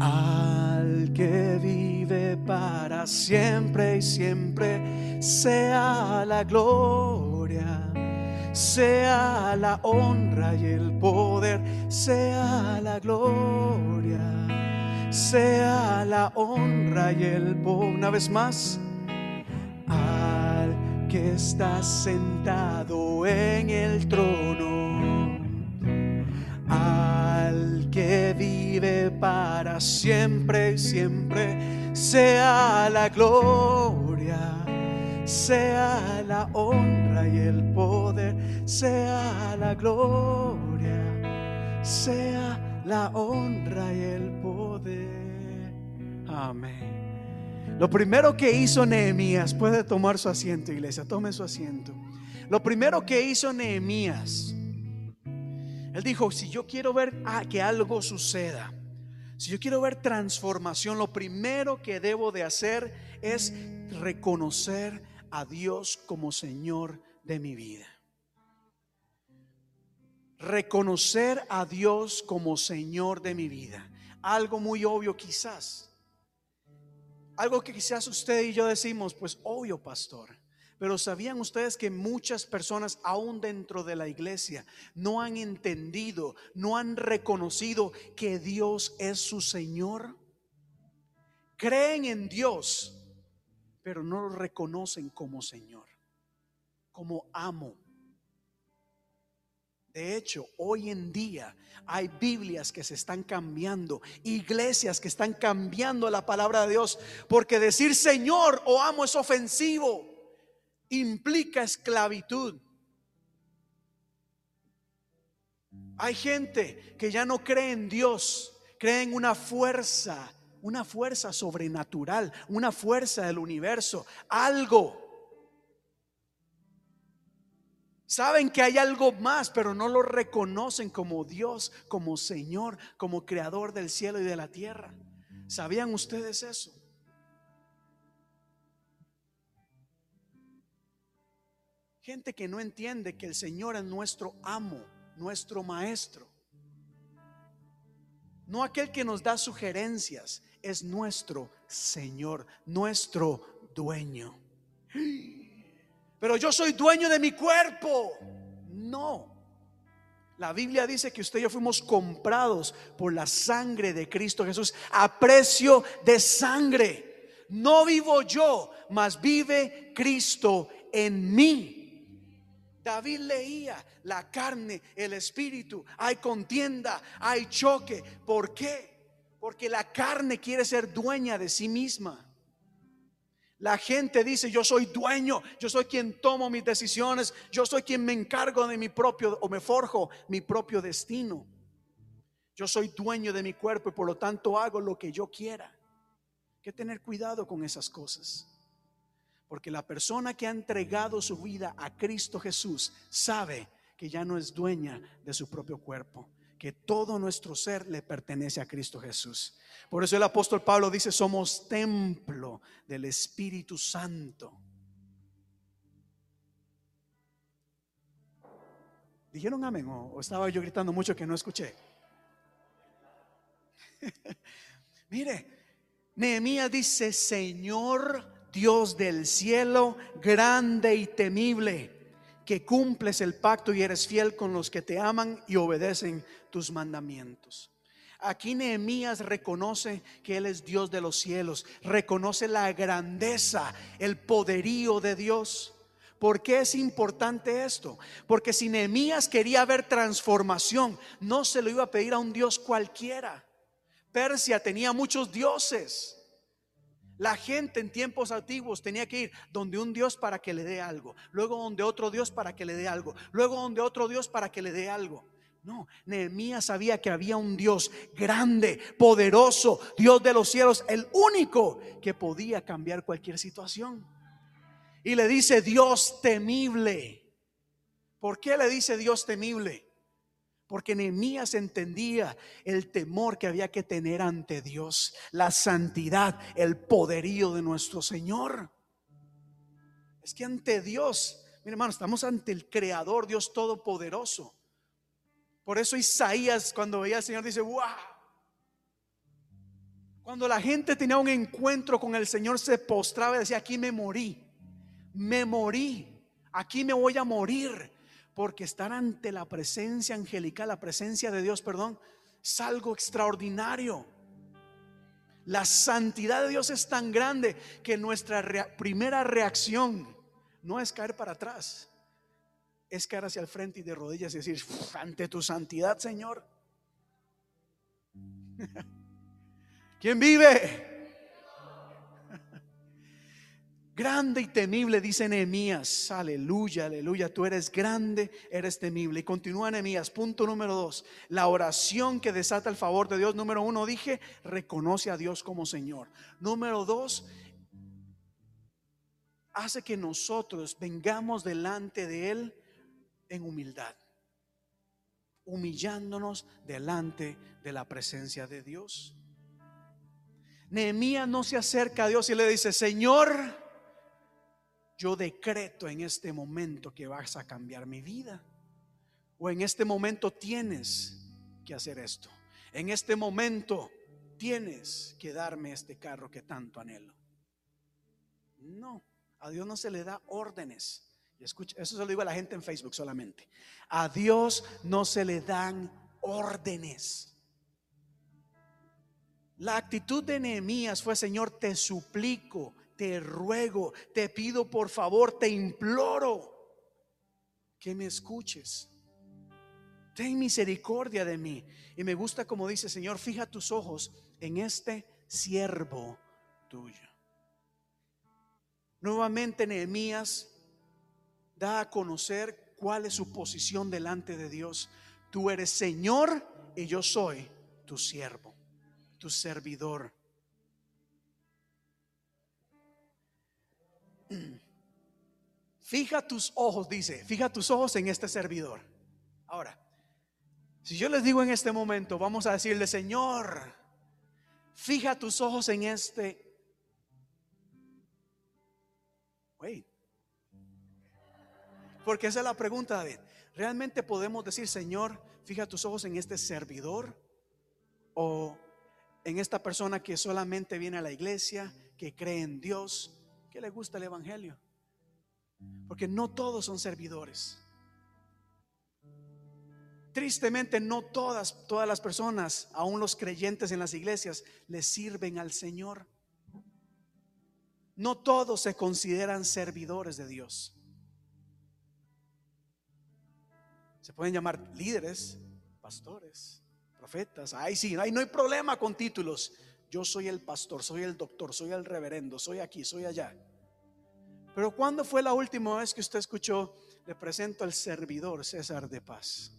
Speaker 5: al que vive para siempre y siempre, sea la gloria, sea la honra y el poder, sea la gloria, sea la honra y el poder. Una vez más al que está sentado en el trono, al que vive para siempre siempre, sea la gloria, sea la honra y el poder, sea la gloria, sea la honra y el poder. Amén. Lo primero que hizo Nehemías, puede tomar su asiento, iglesia, tome su asiento. Lo primero que hizo Nehemías, él dijo, si yo quiero ver que algo suceda, si yo quiero ver transformación, lo primero que debo de hacer es reconocer a Dios como Señor de mi vida. Reconocer a Dios como Señor de mi vida. Algo muy obvio quizás. Algo que quizás usted y yo decimos, pues obvio, pastor. Pero ¿sabían ustedes que muchas personas, aún dentro de la iglesia, no han entendido, no han reconocido que Dios es su Señor? Creen en Dios, pero no lo reconocen como Señor, como amo. De hecho, hoy en día hay Biblias que se están cambiando, iglesias que están cambiando la palabra de Dios, porque decir Señor o amo es ofensivo, implica esclavitud. Hay gente que ya no cree en Dios, cree en una fuerza, una fuerza sobrenatural, una fuerza del universo, algo. Saben que hay algo más, pero no lo reconocen como Dios, como Señor, como Creador del cielo y de la tierra. ¿Sabían ustedes eso? Gente que no entiende que el Señor es nuestro amo, nuestro maestro. No aquel que nos da sugerencias, es nuestro Señor, nuestro dueño. Pero yo soy dueño de mi cuerpo. No. La Biblia dice que usted y yo fuimos comprados por la sangre de Cristo Jesús a precio de sangre. No vivo yo, mas vive Cristo en mí. David leía la carne, el espíritu, hay contienda, hay choque. ¿Por qué? Porque la carne quiere ser dueña de sí misma. La gente dice, yo soy dueño, yo soy quien tomo mis decisiones, yo soy quien me encargo de mi propio o me forjo mi propio destino. Yo soy dueño de mi cuerpo y por lo tanto hago lo que yo quiera. Hay que tener cuidado con esas cosas. Porque la persona que ha entregado su vida a Cristo Jesús sabe que ya no es dueña de su propio cuerpo, que todo nuestro ser le pertenece a Cristo Jesús. Por eso el apóstol Pablo dice, somos templo del Espíritu Santo. ¿Dijeron amén o, estaba yo gritando mucho que no escuché? Mire, Nehemías dice, Señor Dios del cielo, grande y temible que cumples el pacto y eres fiel con los que te aman y obedecen tus mandamientos. Aquí Nehemías reconoce que Él es Dios de los cielos, reconoce la grandeza, el poderío de Dios. ¿Por qué es importante esto? Porque si Nehemías quería ver transformación, no se lo iba a pedir a un Dios cualquiera. Persia tenía muchos dioses. La gente en tiempos antiguos tenía que ir donde un Dios para que le dé algo, luego donde otro Dios para que le dé algo, luego donde otro Dios para que le dé algo. No, Nehemías sabía que había un Dios grande, poderoso, Dios de los cielos, el único que podía cambiar cualquier situación. Y le dice Dios temible. ¿Por qué le dice Dios temible? Porque Nehemías entendía el temor que había que tener ante Dios, la santidad, el poderío de nuestro Señor. Es que ante Dios, mi hermano, estamos ante el Creador, Dios Todopoderoso. Por eso Isaías, cuando veía al Señor, dice: ¡Wow! Cuando la gente tenía un encuentro con el Señor, se postraba y decía: Aquí me morí, me morí, aquí me voy a morir porque estar ante la presencia angelical, la presencia de Dios, perdón, es algo extraordinario. La santidad de Dios es tan grande que nuestra primera reacción no es caer para atrás, es caer hacia el frente y de rodillas y decir, ante tu santidad, Señor. ¿Quién vive? Grande y temible, dice Nehemías. Aleluya, aleluya. Tú eres grande, eres temible. Y continúa Nehemías. Punto número dos. La oración que desata el favor de Dios. Número uno, dije, reconoce a Dios como Señor. Número dos, hace que nosotros vengamos delante de Él en humildad. Humillándonos delante de la presencia de Dios. Nehemías no se acerca a Dios y le dice, Señor, yo decreto en este momento que vas a cambiar mi vida. O en este momento tienes que hacer esto. En este momento tienes que darme este carro que tanto anhelo. No, a Dios no se le da órdenes. Y escucha, eso se lo digo a la gente en Facebook solamente. A Dios no se le dan órdenes. La actitud de Nehemías fue, Señor, te suplico, te ruego, te pido por favor, te imploro que me escuches. Ten misericordia de mí. Y me gusta como dice, Señor, fija tus ojos en este siervo tuyo. Nuevamente Nehemías da a conocer cuál es su posición delante de Dios. Tú eres Señor y yo soy tu siervo, tu servidor. Fija tus ojos, dice, fija tus ojos en este servidor. Ahora, si yo les digo en este momento, vamos a decirle, Señor, fija tus ojos en este. Wait. Porque esa es la pregunta, David. ¿Realmente podemos decir, Señor, fija tus ojos en este servidor? ¿O en esta persona que solamente viene a la iglesia, que cree en Dios, le gusta el Evangelio. Porque no todos son servidores. Tristemente no todas, todas las personas, aún los creyentes en las iglesias, le sirven al Señor. No todos se consideran servidores de Dios. Se pueden llamar líderes, pastores, profetas. Ay, sí, no hay problema con títulos. Yo soy el pastor, soy el doctor, soy el reverendo, soy aquí, soy allá. Pero ¿cuándo fue la última vez que usted escuchó, le presento al servidor César de Paz?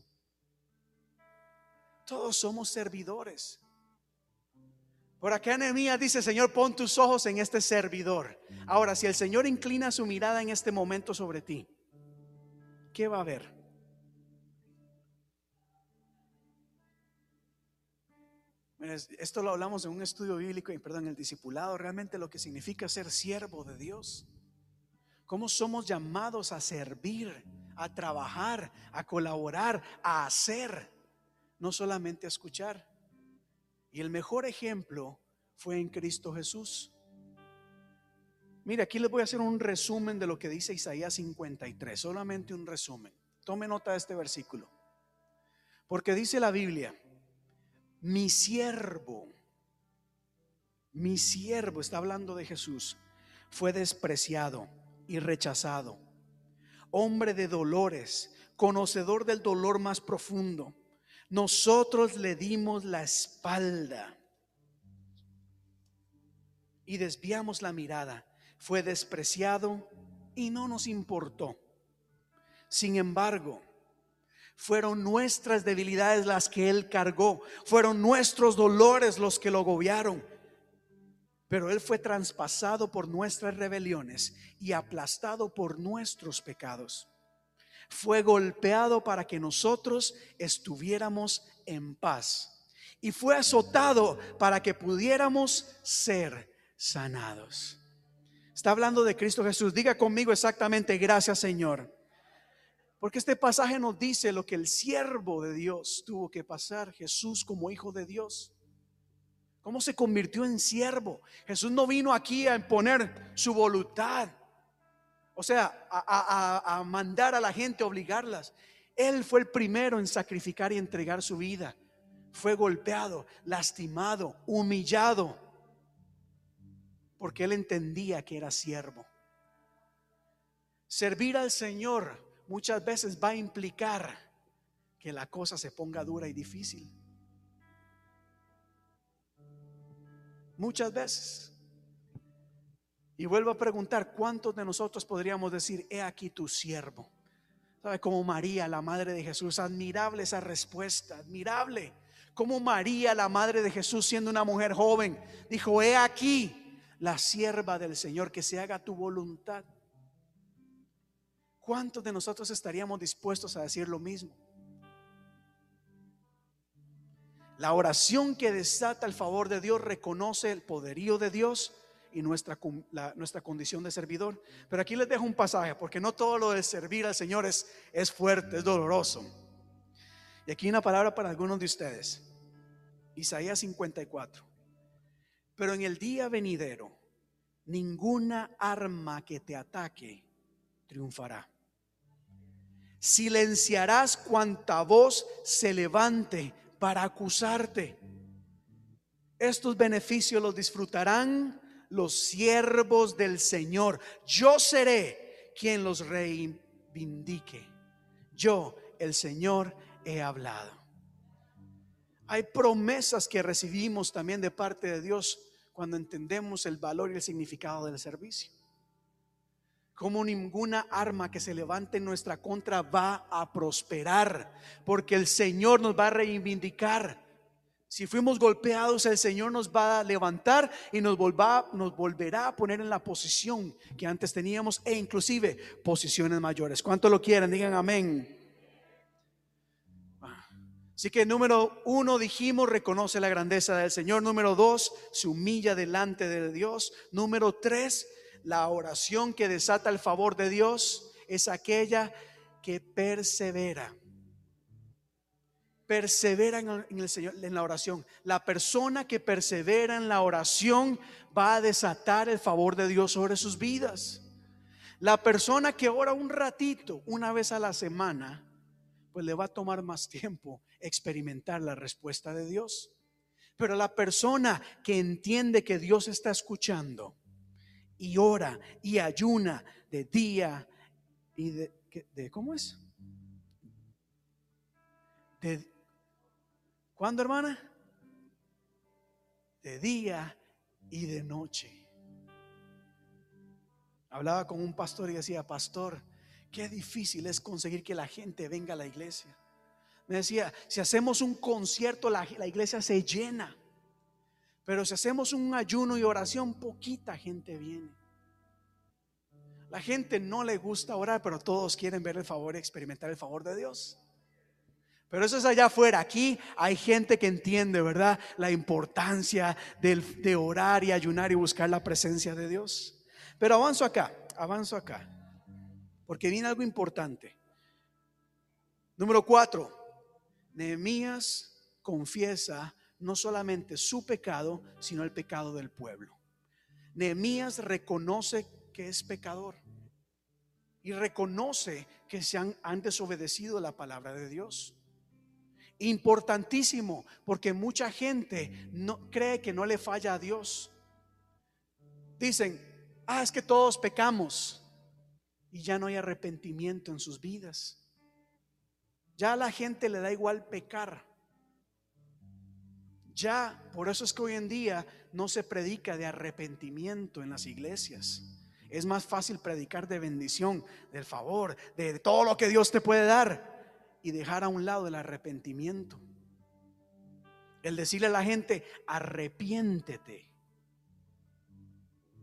Speaker 5: Todos somos servidores. Por acá Nehemías dice, Señor, pon tus ojos en este servidor. Ahora, si el Señor inclina su mirada en este momento sobre ti, ¿qué va a ver? Esto lo hablamos en un estudio bíblico, perdón, en el discipulado, realmente lo que significa ser siervo de Dios. Cómo somos llamados a servir, a trabajar, a colaborar, a hacer, no solamente a escuchar. Y el mejor ejemplo fue en Cristo Jesús. Mira, aquí les voy a hacer un resumen de lo que dice Isaías 53, solamente un resumen. Tome nota de este versículo. Porque dice la Biblia, mi siervo, mi siervo, está hablando de Jesús, fue despreciado y rechazado, hombre de dolores, conocedor del dolor más profundo. Nosotros le dimos la espalda y desviamos la mirada. Fue despreciado y no nos importó. Sin embargo, fueron nuestras debilidades las que Él cargó, fueron nuestros dolores los que lo agobiaron. Pero Él fue traspasado por nuestras rebeliones y aplastado por nuestros pecados. Fue golpeado para que nosotros estuviéramos en paz. Y fue azotado para que pudiéramos ser sanados. Está hablando de Cristo Jesús. Diga conmigo exactamente, gracias Señor. Porque este pasaje nos dice lo que el siervo de Dios tuvo que pasar, Jesús como hijo de Dios. ¿Cómo se convirtió en siervo? Jesús no vino aquí a imponer su voluntad. O sea, a, a- mandar a la gente, obligarlas. Él fue el primero en sacrificar y entregar su vida. Fue golpeado, lastimado, humillado. Porque él entendía que era siervo. Servir al Señor muchas veces va a implicar que la cosa se ponga dura y difícil. Muchas veces. Y vuelvo a preguntar, ¿cuántos de nosotros podríamos decir, he aquí tu siervo? ¿Sabe? Como María, la madre de Jesús, admirable esa respuesta, admirable. Como María, la madre de Jesús, siendo una mujer joven, dijo, he aquí la sierva del Señor, que se haga tu voluntad. ¿Cuántos de nosotros estaríamos dispuestos a decir lo mismo? La oración que desata el favor de Dios reconoce el poderío de Dios y nuestra, nuestra condición de servidor. Pero aquí les dejo un pasaje, porque no todo lo de servir al Señor es, es fuerte, es doloroso. Y aquí una palabra para algunos de ustedes. Isaías 54. Pero en el día venidero, ninguna arma que te ataque triunfará. Silenciarás cuanta voz se levante para acusarte. Estos beneficios los disfrutarán los siervos del Señor. Yo seré quien los reivindique. Yo, el Señor, he hablado. Hay promesas que recibimos también de parte de Dios cuando entendemos el valor y el significado del servicio. Como ninguna arma que se levante en nuestra contra va a prosperar, porque el Señor nos va a reivindicar. Si fuimos golpeados, el Señor nos va a levantar y nos, volverá a poner en la posición que antes teníamos e inclusive posiciones mayores. ¿Cuánto lo quieren? Digan amén. Así que número uno dijimos, reconoce la grandeza del Señor. Número dos, se humilla delante de Dios. Número tres, la oración que desata el favor de Dios es aquella que persevera. Persevera en el, Señor, en la oración. La persona que persevera en la oración va a desatar el favor de Dios sobre sus vidas. La persona que ora un ratito, una vez a la semana, pues le va a tomar más tiempo experimentar la respuesta de Dios. Pero la persona que entiende que Dios está escuchando y ora y ayuna de día y de, ¿qué- de- ¿cómo es? De, ¿Cuándo, hermana? De día y de noche. Hablaba con un pastor y decía, pastor, qué difícil es conseguir que la gente venga a la iglesia. Me decía, si hacemos un concierto, la iglesia se llena. Pero si hacemos un ayuno y oración, poquita gente viene. La gente no le gusta orar, pero todos quieren ver el favor y experimentar el favor de Dios. Pero eso es allá afuera. Aquí hay gente que entiende, ¿verdad? La importancia del- de orar y ayunar y buscar la presencia de Dios. Pero avanzo acá, avanzo acá. Porque viene algo importante. Número cuatro. Nehemías confiesa no solamente su pecado, sino el pecado del pueblo. Nehemías reconoce que es pecador y reconoce que se han, han desobedecido la palabra de Dios. Importantísimo, porque mucha gente no cree que no le falla a Dios. Dicen, ah, es que todos pecamos y ya no hay arrepentimiento en sus vidas. Ya a la gente le da igual pecar. Ya, por eso es que hoy en día no se predica de arrepentimiento en las iglesias. Es más fácil predicar de bendición, del favor, de todo lo que Dios te puede dar y dejar a un lado el arrepentimiento. El decirle a la gente, arrepiéntete,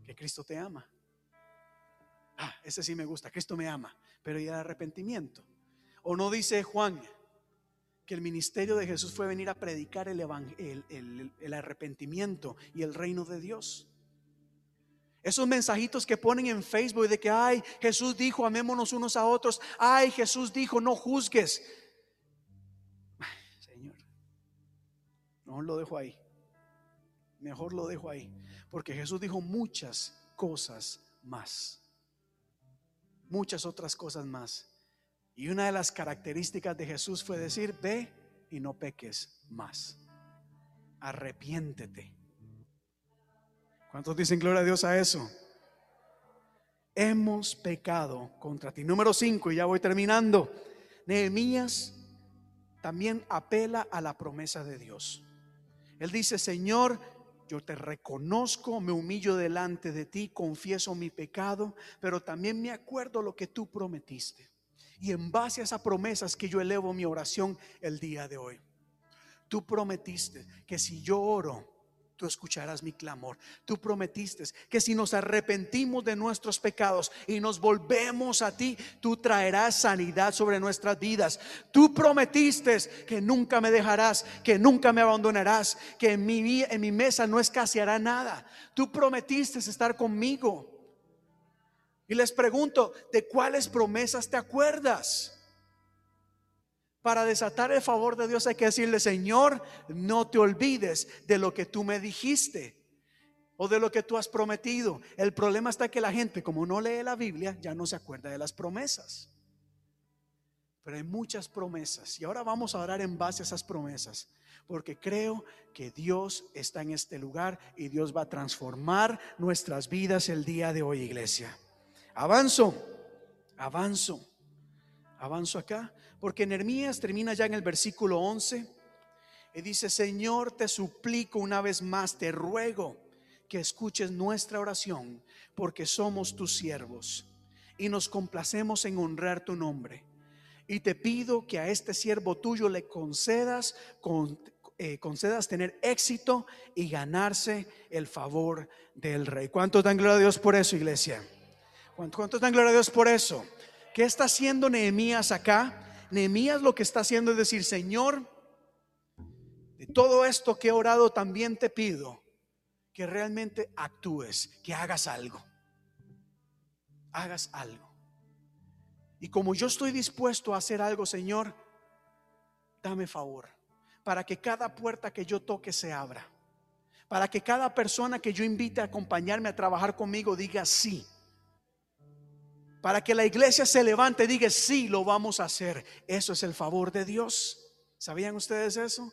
Speaker 5: que Cristo te ama. Ah, ese sí me gusta, Cristo me ama, pero y el arrepentimiento. O no dice Juan que el ministerio de Jesús fue venir a predicar el, el- arrepentimiento y el reino de Dios. Esos mensajitos que ponen en Facebook de que, ay, Jesús dijo, amémonos unos a otros. Ay, Jesús dijo, no juzgues. Señor, mejor lo dejo ahí. Mejor lo dejo ahí. Porque Jesús dijo muchas cosas más. Muchas otras cosas más. Y una de las características de Jesús fue decir, ve y no peques más. Arrepiéntete. ¿Cuántos dicen gloria a Dios a eso? Hemos pecado contra ti. Número 5, y ya voy terminando. Nehemías también apela a la promesa de Dios. Él dice, Señor, yo te reconozco, me humillo delante de ti, confieso mi pecado, pero también me acuerdo lo que tú prometiste. Y en base a esas promesas que yo elevo mi oración el día de hoy. Tú prometiste que si yo oro, tú escucharás mi clamor. Tú prometiste que si nos arrepentimos de nuestros pecados y nos volvemos a ti, tú traerás sanidad sobre nuestras vidas. Tú prometiste que nunca me dejarás, que nunca me abandonarás, que en mi, en mi mesa no escaseará nada. Tú prometiste estar conmigo. Y les pregunto, ¿de cuáles promesas te acuerdas? Para desatar el favor de Dios hay que decirle, Señor, no te olvides de lo que tú me dijiste o de lo que tú has prometido. El problema está que la gente, como no lee la Biblia, ya no se acuerda de las promesas. Pero hay muchas promesas y ahora vamos a orar en base a esas promesas, porque creo que Dios está en este lugar y Dios va a transformar nuestras vidas el día de hoy, iglesia. Avanzo, avanzo. Avanzo acá, porque Nehemías termina ya en el versículo 11 y dice, Señor, te suplico una vez más, te ruego que escuches nuestra oración, porque somos tus siervos y nos complacemos en honrar tu nombre. Y te pido que a este siervo tuyo le concedas, con- eh, concedas tener éxito y ganarse el favor del rey. ¿Cuántos dan gloria a Dios por eso, iglesia? ¿Cuántos, dan gloria a Dios por eso? ¿Qué está haciendo Nehemías acá? Nehemías lo que está haciendo es decir, Señor, de todo esto que he orado también te pido que realmente actúes, que hagas algo. Hagas algo. Y como yo estoy dispuesto a hacer algo, Señor, dame favor para que cada puerta que yo toque se abra. Para que cada persona que yo invite a acompañarme a trabajar conmigo diga sí. Para que la iglesia se levante y diga, sí, lo vamos a hacer. Eso es el favor de Dios. ¿Sabían ustedes eso?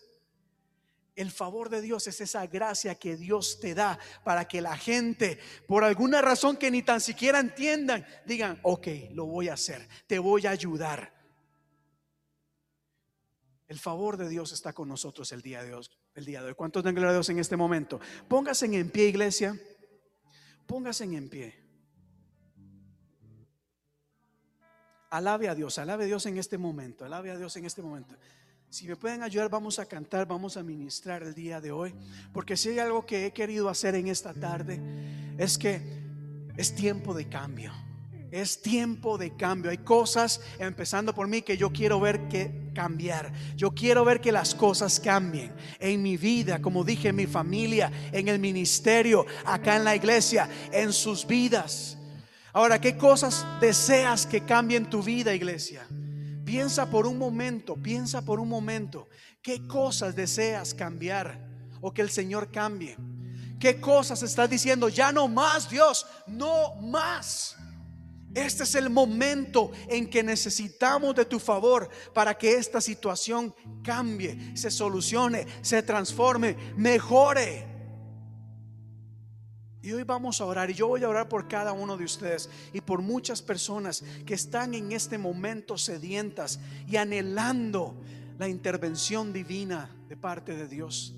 Speaker 5: El favor de Dios es esa gracia que Dios te da para que la gente, por alguna razón que ni tan siquiera entiendan, digan, ok, lo voy a hacer, te voy a ayudar. El favor de Dios está con nosotros el día de hoy. El día de hoy. ¿Cuántos dan gloria a Dios en este momento? Póngase en pie, iglesia. Póngase en pie. Alabe a Dios, alabe a Dios en este momento, alabe a Dios en este momento. Si me pueden ayudar, vamos a cantar, vamos a ministrar el día de hoy. Porque si hay algo que he querido hacer en esta tarde, es que es tiempo de cambio. Es tiempo de cambio. Hay cosas, empezando por mí, que yo quiero ver que cambiar. Yo quiero ver que las cosas cambien en mi vida, como dije, en mi familia, en el ministerio, acá en la iglesia, en sus vidas. Ahora, ¿qué cosas deseas que cambien tu vida, iglesia? Piensa por un momento, piensa por un momento, ¿qué cosas deseas cambiar o que el Señor cambie? ¿Qué cosas estás diciendo? Ya no más, Dios, no más. Este es el momento en que necesitamos de tu favor para que esta situación cambie, se solucione, se transforme, mejore. Y hoy vamos a orar y yo voy a orar por cada uno de ustedes y por muchas personas que están en este momento sedientas y anhelando la intervención divina de parte de Dios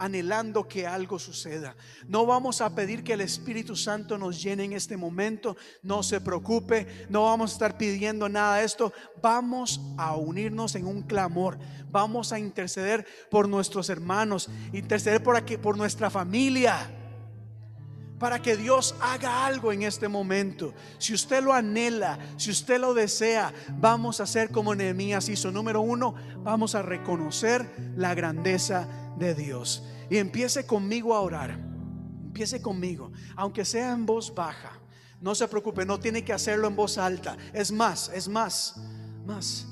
Speaker 5: anhelando que algo suceda. No vamos a pedir que el Espíritu Santo nos llene en este momento. No se preocupe, no vamos a estar pidiendo nada de esto. Vamos a unirnos en un clamor. Vamos a interceder por nuestros hermanos, interceder por aquí, por nuestra familia. Para que Dios haga algo en este momento. Si usted lo anhela, si usted lo desea, vamos a hacer como Nehemías hizo. Número uno, vamos a reconocer la grandeza de Dios. Y empiece conmigo a orar. Empiece conmigo, aunque sea en voz baja. No se preocupe, no tiene que hacerlo en voz alta. Es más, es más, más.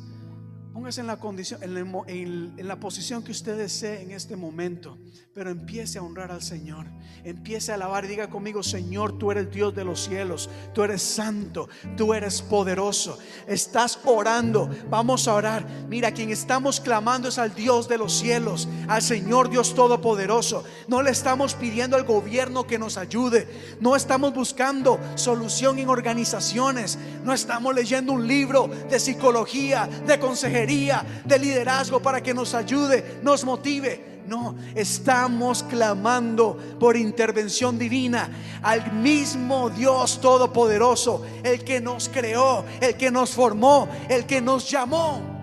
Speaker 5: Póngase en la condición, en la, en la, posición que usted desee en este momento, pero empiece a honrar al Señor. Empiece a alabar diga conmigo, Señor, tú eres Dios de los cielos, tú eres santo, tú eres poderoso. Estás orando, vamos a orar. Mira, quien estamos clamando es al Dios de los cielos, al Señor Dios todopoderoso. No le estamos pidiendo al gobierno que nos ayude, no estamos buscando solución en organizaciones, no estamos leyendo un libro de psicología, de consejería de liderazgo para que nos ayude, nos motive. No, estamos clamando por intervención divina al mismo Dios Todopoderoso, el que nos creó, el que nos formó, el que nos llamó.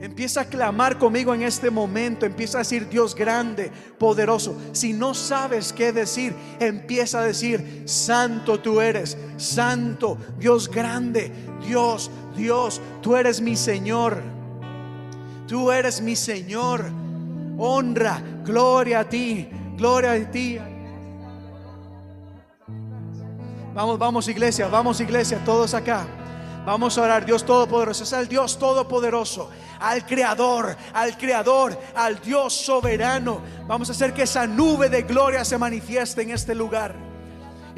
Speaker 5: Empieza a clamar conmigo en este momento. Empieza a decir Dios grande, poderoso. Si no sabes qué decir, empieza a decir, Santo tú eres, Santo, Dios grande, Dios, Dios, tú eres mi Señor. Tú eres mi Señor. Honra, gloria a ti, gloria a ti. Vamos, vamos iglesia, vamos iglesia, todos acá. Vamos a orar, Dios Todopoderoso, es el Dios Todopoderoso, al Creador, al Creador, al Dios soberano. Vamos a hacer que esa nube de gloria se manifieste en este lugar.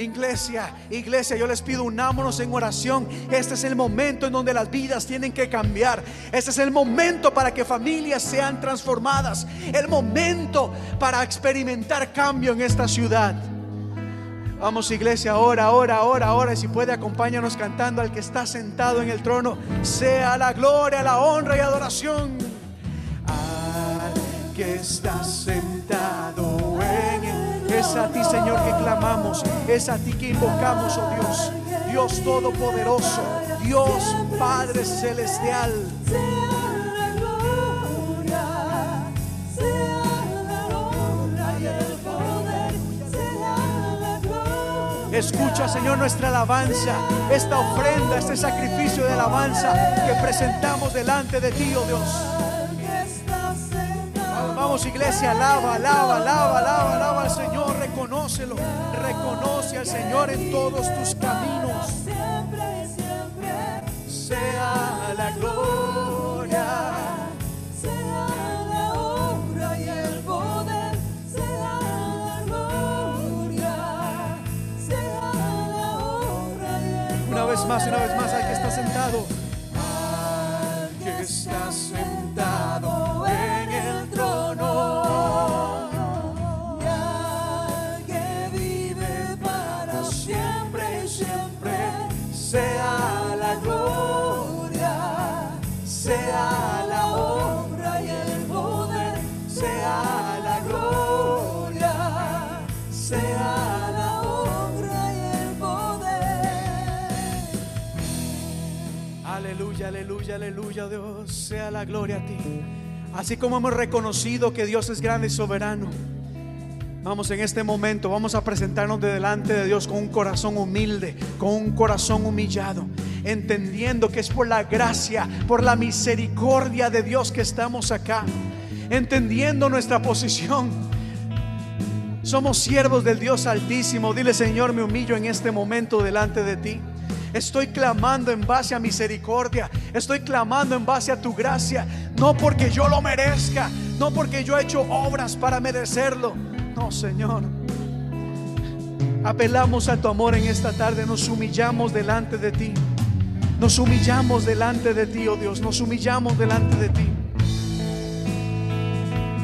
Speaker 5: Iglesia, iglesia, yo les pido unámonos en oración. Este es el momento en donde las vidas tienen que cambiar. Este es el momento para que familias sean transformadas. El momento para experimentar cambio en esta ciudad. Vamos iglesia, ahora, ahora, ahora, ahora. Si puede, acompáñanos cantando al que está sentado en el trono. Sea la gloria, la honra y adoración. Al que está sentado en el... Es a ti, Señor, que clamamos. Es a ti que invocamos, oh Dios. Dios Todopoderoso. Dios Padre Celestial. Escucha, Señor, nuestra alabanza, esta ofrenda, este sacrificio de alabanza que presentamos delante de ti, oh Dios. Vamos, iglesia, alaba, alaba, alaba, alaba, alaba al Señor, reconócelo, reconoce al Señor en todos tus caminos. Sea la gloria. Una vez más, una vez más, al que está sentado. Al que está sentado Aleluya, aleluya, Dios, sea la gloria a ti. Así como hemos reconocido que Dios es grande y soberano. Vamos en este momento, vamos a presentarnos de delante de Dios con un corazón humilde, con un corazón humillado. entendiendo que es por la gracia, por la misericordia de Dios que estamos acá, entendiendo nuestra posición. Somos siervos del Dios Altísimo. Dile, Señor, me humillo en este momento delante de ti. Estoy clamando en base a misericordia. Estoy clamando en base a tu gracia. No porque yo lo merezca. No porque yo he hecho obras para merecerlo. No, Señor. Apelamos a tu amor en esta tarde. Nos humillamos delante de ti. Nos humillamos delante de ti, oh Dios. Nos humillamos delante de ti.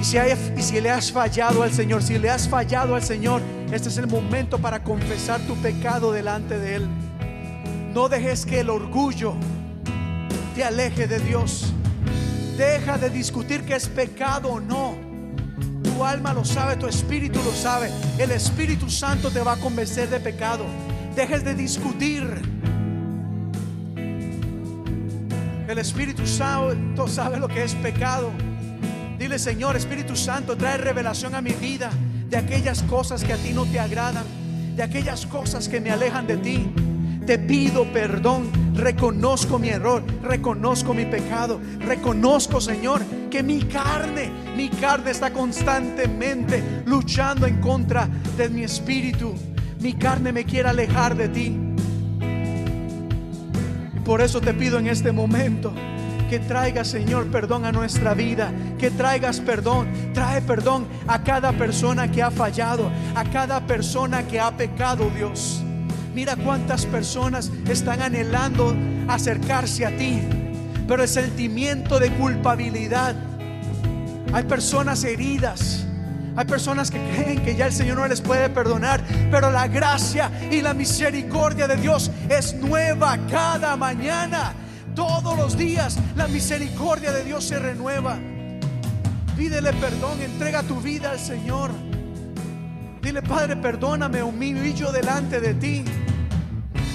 Speaker 5: Y si, y si le has fallado al Señor, si le has fallado al Señor, este es el momento para confesar tu pecado delante de Él. No dejes que el orgullo te aleje de Dios. Deja de discutir que es pecado o no. Tu alma lo sabe, tu espíritu lo sabe. El Espíritu Santo te va a convencer de pecado. Dejes de discutir. El Espíritu Santo sabe lo que es pecado. Dile, Señor, Espíritu Santo, trae revelación a mi vida de aquellas cosas que a ti no te agradan, de aquellas cosas que me alejan de ti. Te pido perdón, reconozco mi error, reconozco mi pecado, reconozco, Señor, que mi carne, mi carne está constantemente luchando en contra de mi espíritu. Mi carne me quiere alejar de ti. Y por eso te pido en este momento que traigas, Señor, perdón a nuestra vida, que traigas perdón, trae perdón a cada persona que ha fallado, a cada persona que ha pecado, Dios. Mira cuántas personas están anhelando acercarse a ti, pero el sentimiento de culpabilidad. Hay personas heridas. Hay personas que creen que ya el Señor no les puede perdonar, pero la gracia y la misericordia de Dios es nueva cada mañana. Todos los días la misericordia de Dios se renueva. Pídele perdón, entrega tu vida al Señor. Dile, Padre, perdóname, humillo delante de ti.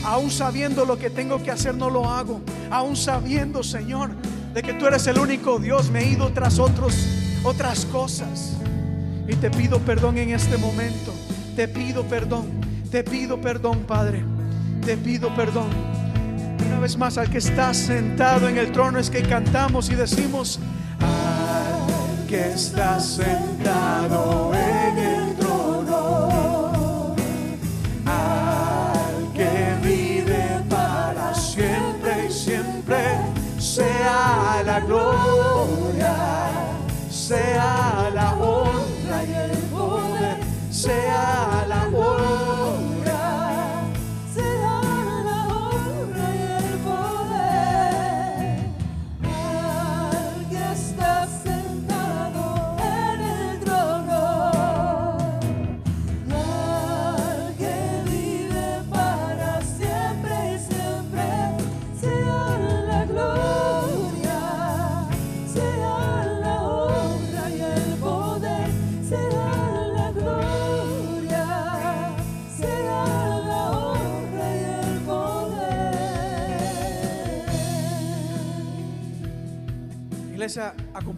Speaker 5: Aún sabiendo lo que tengo que hacer, no lo hago. Aún sabiendo, Señor, de que tú eres el único Dios, me he ido tras otros, otras cosas. Y te pido perdón en este momento. Te pido perdón. Te pido perdón, Padre. Te pido perdón. Una vez más, al que está sentado en el trono es que cantamos y decimos, al que está sentado en el sea la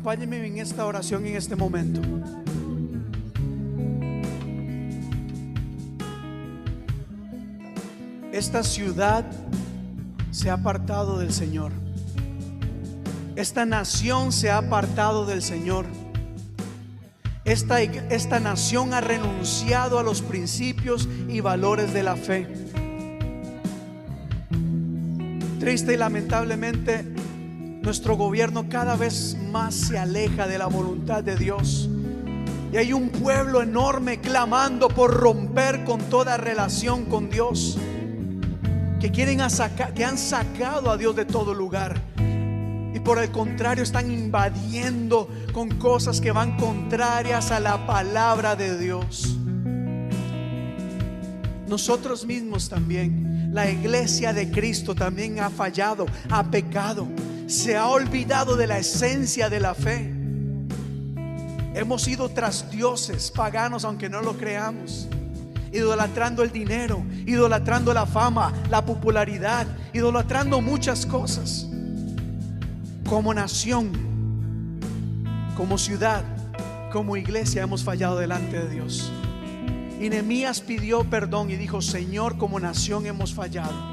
Speaker 5: acompáñenme en esta oración en este momento. Esta ciudad se ha apartado del Señor. Esta nación se ha apartado del Señor. Esta, esta nación ha renunciado a los principios y valores de la fe. Triste y lamentablemente, nuestro gobierno cada vez más se aleja de la voluntad de Dios. Y hay un pueblo enorme clamando por romper con toda relación con Dios. Que quieren que han sacado a Dios de todo lugar. Y por el contrario están invadiendo con cosas que van contrarias a la palabra de Dios. Nosotros mismos también, la iglesia de Cristo también ha fallado, ha pecado, se ha olvidado de la esencia de la fe. Hemos ido tras dioses paganos, aunque no lo creamos, idolatrando el dinero, idolatrando la fama, la popularidad, idolatrando muchas cosas. Como nación, como ciudad, como iglesia hemos fallado delante de Dios. Y Nehemías pidió perdón y dijo, Señor, como nación hemos fallado.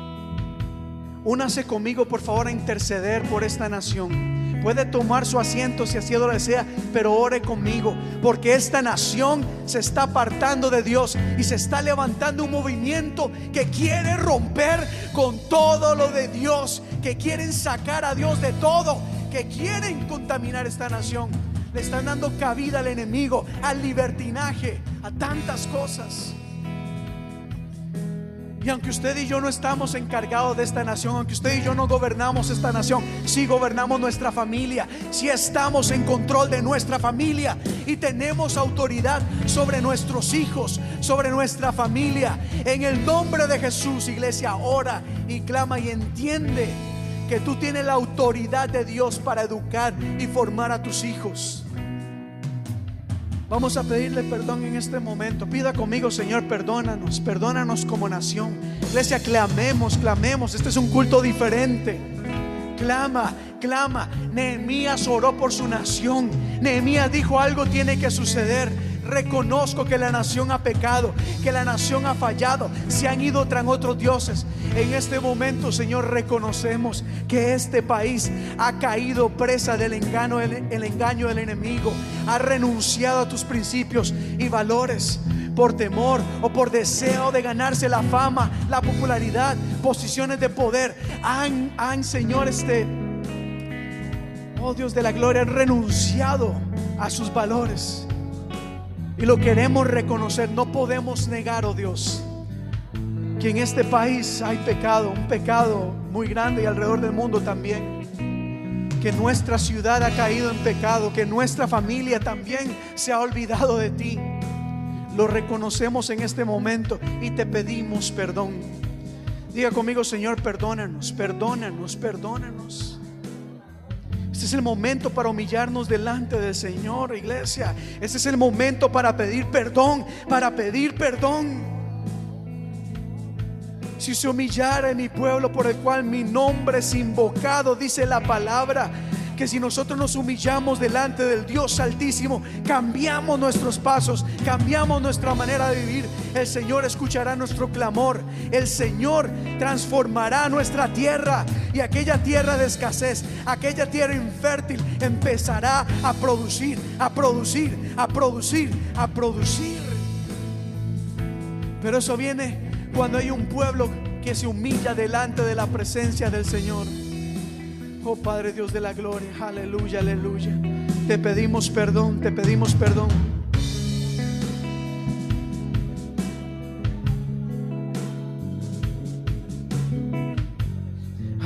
Speaker 5: Únase conmigo, por favor, a interceder por esta nación. Puede tomar su asiento si así lo desea, pero ore conmigo, porque esta nación se está apartando de Dios y se está levantando un movimiento que quiere romper con todo lo de Dios, que quieren sacar a Dios de todo, que quieren contaminar esta nación. Le están dando cabida al enemigo, al libertinaje, a tantas cosas. Y aunque usted y yo no estamos encargados de esta nación, aunque usted y yo no gobernamos esta nación, sí gobernamos nuestra familia, sí estamos en control de nuestra familia y tenemos autoridad sobre nuestros hijos, sobre nuestra familia. En el nombre de Jesús, iglesia, ora y clama y entiende que tú tienes la autoridad de Dios para educar y formar a tus hijos. Vamos a pedirle perdón en este momento. Pida conmigo, Señor, perdónanos, perdónanos como nación. Iglesia, clamemos, clamemos. Este es un culto diferente. Clama, clama. Nehemías oró por su nación. Nehemías dijo algo tiene que suceder. Reconozco que la nación ha pecado, que la nación ha fallado, se han ido tras otros dioses. En este momento, Señor, reconocemos que este país ha caído presa del engaño, el, engaño del enemigo, ha renunciado a tus principios y valores por temor o por deseo de ganarse la fama, la popularidad, posiciones de poder. Han, han Señor, este, oh Dios de la gloria, han renunciado a sus valores. Y lo queremos reconocer, no podemos negar, oh Dios, que en este país hay pecado, un pecado muy grande y alrededor del mundo también. Que nuestra ciudad ha caído en pecado, que nuestra familia también se ha olvidado de ti. Lo reconocemos en este momento y te pedimos perdón. Diga conmigo, Señor, perdónanos, perdónanos, perdónanos. Este es el momento para humillarnos delante del Señor, iglesia. Este es el momento para pedir perdón, para pedir perdón. Si se humillara en mi pueblo por el cual mi nombre es invocado, dice la palabra, que si nosotros nos humillamos delante del Dios Altísimo, cambiamos nuestros pasos, cambiamos nuestra manera de vivir, el Señor escuchará nuestro clamor, el Señor transformará nuestra tierra y aquella tierra de escasez, aquella tierra infértil empezará a producir, a producir, a producir, a producir. Pero eso viene cuando hay un pueblo que se humilla delante de la presencia del Señor. Oh Padre Dios de la gloria, aleluya, aleluya. Te pedimos perdón, te pedimos perdón.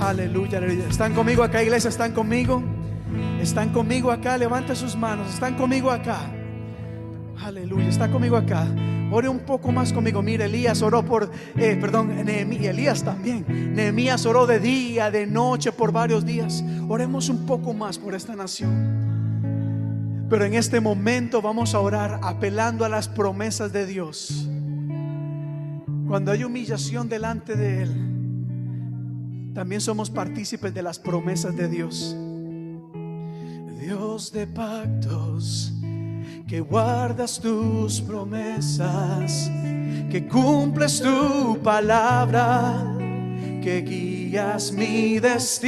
Speaker 5: Aleluya, aleluya. ¿Están conmigo acá, iglesia? ¿Están conmigo? ¿Están conmigo acá? Levanta sus manos. ¿Están conmigo acá? Aleluya. ¿Está conmigo acá? Ore un poco más conmigo. Mire, Elías oró por, eh, perdón, Nehemías, Elías también. Nehemías oró de día, de noche, por varios días. Oremos un poco más por esta nación. Pero en este momento vamos a orar apelando a las promesas de Dios. Cuando hay humillación delante de Él, también somos partícipes de las promesas de Dios. Dios de pactos que guardas tus promesas, que cumples tu palabra, que guías mi destino.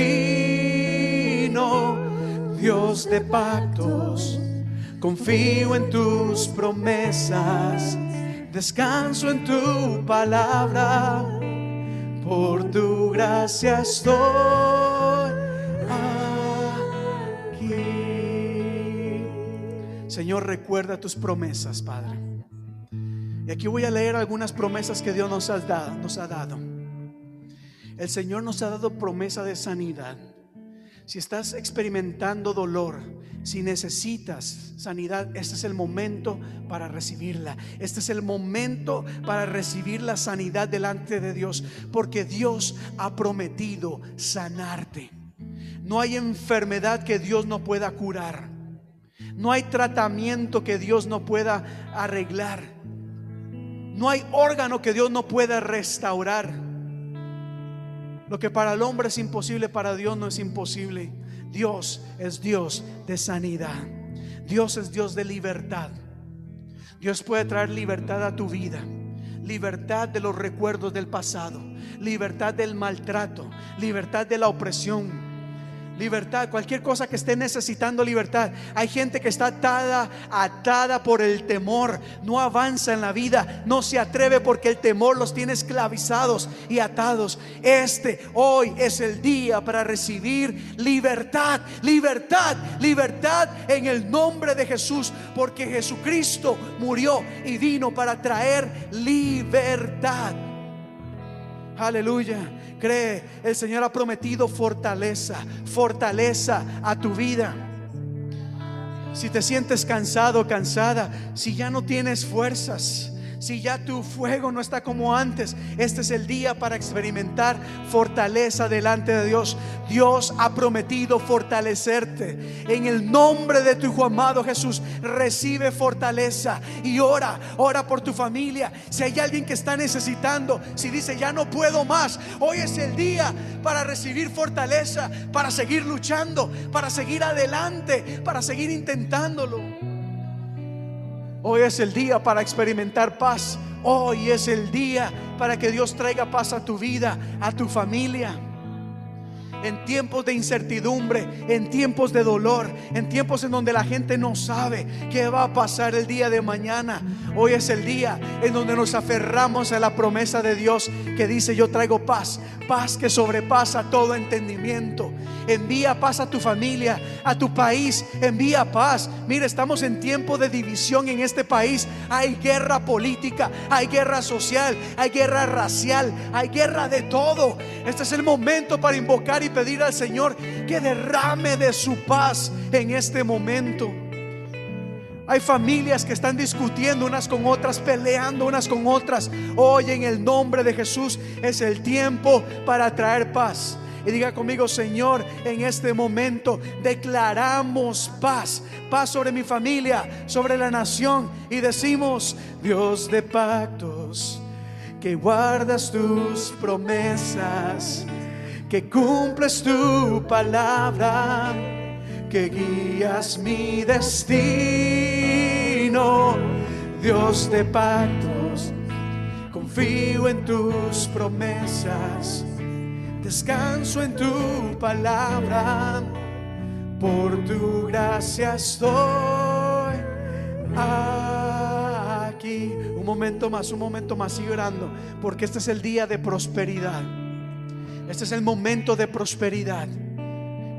Speaker 5: Dios de pactos, confío en tus promesas, descanso en tu palabra, por tu gracia estoy Señor, recuerda tus promesas, Padre. Y aquí voy a leer algunas promesas que Dios nos ha dado. Nos ha dado. El Señor nos ha dado promesa de sanidad. Si estás experimentando dolor, si necesitas sanidad, este es el momento para recibirla. Este es el momento para recibir la sanidad delante de Dios, porque Dios ha prometido sanarte. No hay enfermedad que Dios no pueda curar. No hay tratamiento que Dios no pueda arreglar. No hay órgano que Dios no pueda restaurar. Lo que para el hombre es imposible, para Dios no es imposible. Dios es Dios de sanidad. Dios es Dios de libertad. Dios puede traer libertad a tu vida. Libertad de los recuerdos del pasado. libertad del maltrato, libertad de la opresión. Libertad, cualquier cosa que esté necesitando libertad. Hay gente que está atada, atada por el temor. No avanza en la vida, no se atreve porque el temor los tiene esclavizados y atados. Este hoy es el día para recibir libertad, libertad, libertad en el nombre de Jesús. Porque Jesucristo murió y vino para traer libertad. Aleluya. Cree, el Señor ha prometido fortaleza, fortaleza a tu vida. Si te sientes cansado, cansada, si ya no tienes fuerzas, si ya tu fuego no está como antes, este es el día para experimentar fortaleza delante de Dios. Dios ha prometido fortalecerte. En el nombre de tu hijo amado Jesús, recibe fortaleza y ora, ora por tu familia. Si hay alguien que está necesitando, si dice ya no puedo más, hoy es el día para recibir fortaleza, para seguir luchando, para seguir adelante, para seguir intentándolo. Hoy es el día para experimentar paz. Hoy es el día para que Dios traiga paz a tu vida, a tu familia. En tiempos de incertidumbre, en tiempos de dolor, en tiempos en donde la gente no sabe qué va a pasar el día de mañana. Hoy es el día en donde nos aferramos a la promesa de Dios que dice yo traigo paz, paz que sobrepasa todo entendimiento. Envía paz a tu familia, a tu país. Envía paz. Mira, estamos en tiempo de división en este país. Hay guerra política, hay guerra social, hay guerra racial, hay guerra de todo. Este es el momento para invocar y pedir al Señor que derrame de su paz en este momento. Hay familias que están discutiendo unas con otras, peleando unas con otras. Hoy en el nombre de Jesús es el tiempo para traer paz. Y diga conmigo, Señor, en este momento declaramos paz, paz sobre mi familia, sobre la nación. Y decimos, Dios de pactos, que guardas tus promesas, que cumples tu palabra, que guías mi destino. Dios de pactos, confío en tus promesas descanso en tu palabra, por tu gracia estoy aquí. Un momento más, un momento más, sigue orando, porque este es el día de prosperidad. Este es el momento de prosperidad.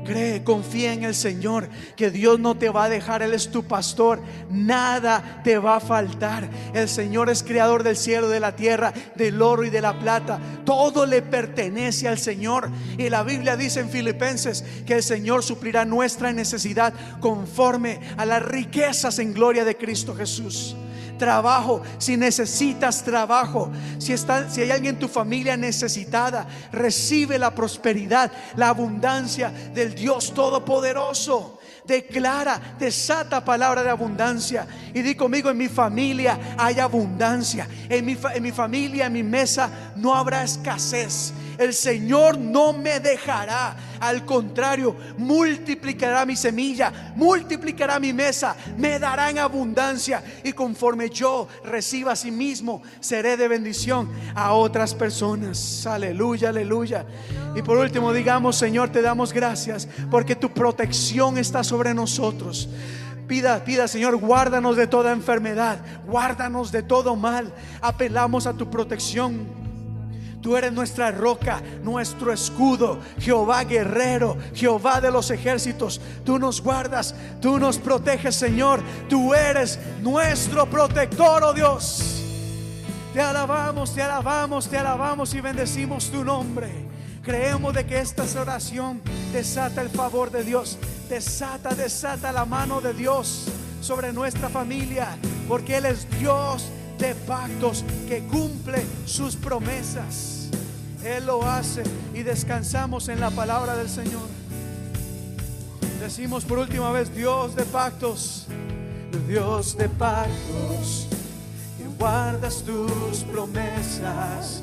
Speaker 5: Cree, confía en el Señor, que Dios no te va a dejar, Él es tu pastor, nada te va a faltar. El Señor es creador del cielo, de la tierra, del oro y de la plata. Todo le pertenece al Señor. Y la Biblia dice en Filipenses que el Señor suplirá nuestra necesidad conforme a las riquezas en gloria de Cristo Jesús trabajo, si necesitas trabajo, si, está, si hay alguien en tu familia necesitada, recibe la prosperidad, la abundancia del Dios Todopoderoso. Declara, desata palabra de abundancia. Y di conmigo, en mi familia hay abundancia. En mi, en mi familia, en mi mesa, no habrá escasez. El Señor no me dejará. Al contrario, multiplicará mi semilla, multiplicará mi mesa, me dará en abundancia. Y conforme yo reciba a sí mismo, seré de bendición a otras personas. Aleluya, aleluya. Y por último, digamos, Señor, te damos gracias porque tu protección está sobre nosotros. Pida, pida, Señor, guárdanos de toda enfermedad, guárdanos de todo mal. Apelamos a tu protección. Tú eres nuestra roca, nuestro escudo, Jehová guerrero, Jehová de los ejércitos. Tú nos guardas, tú nos proteges, Señor. Tú eres nuestro protector, oh Dios. Te alabamos, te alabamos, te alabamos y bendecimos tu nombre. Creemos de que esta oración desata el favor de Dios, desata, desata la mano de Dios sobre nuestra familia, porque Él es Dios de pactos que cumple sus promesas. Él lo hace y descansamos en la palabra del Señor. Decimos por última vez, Dios de pactos, Dios de pactos, que guardas tus promesas,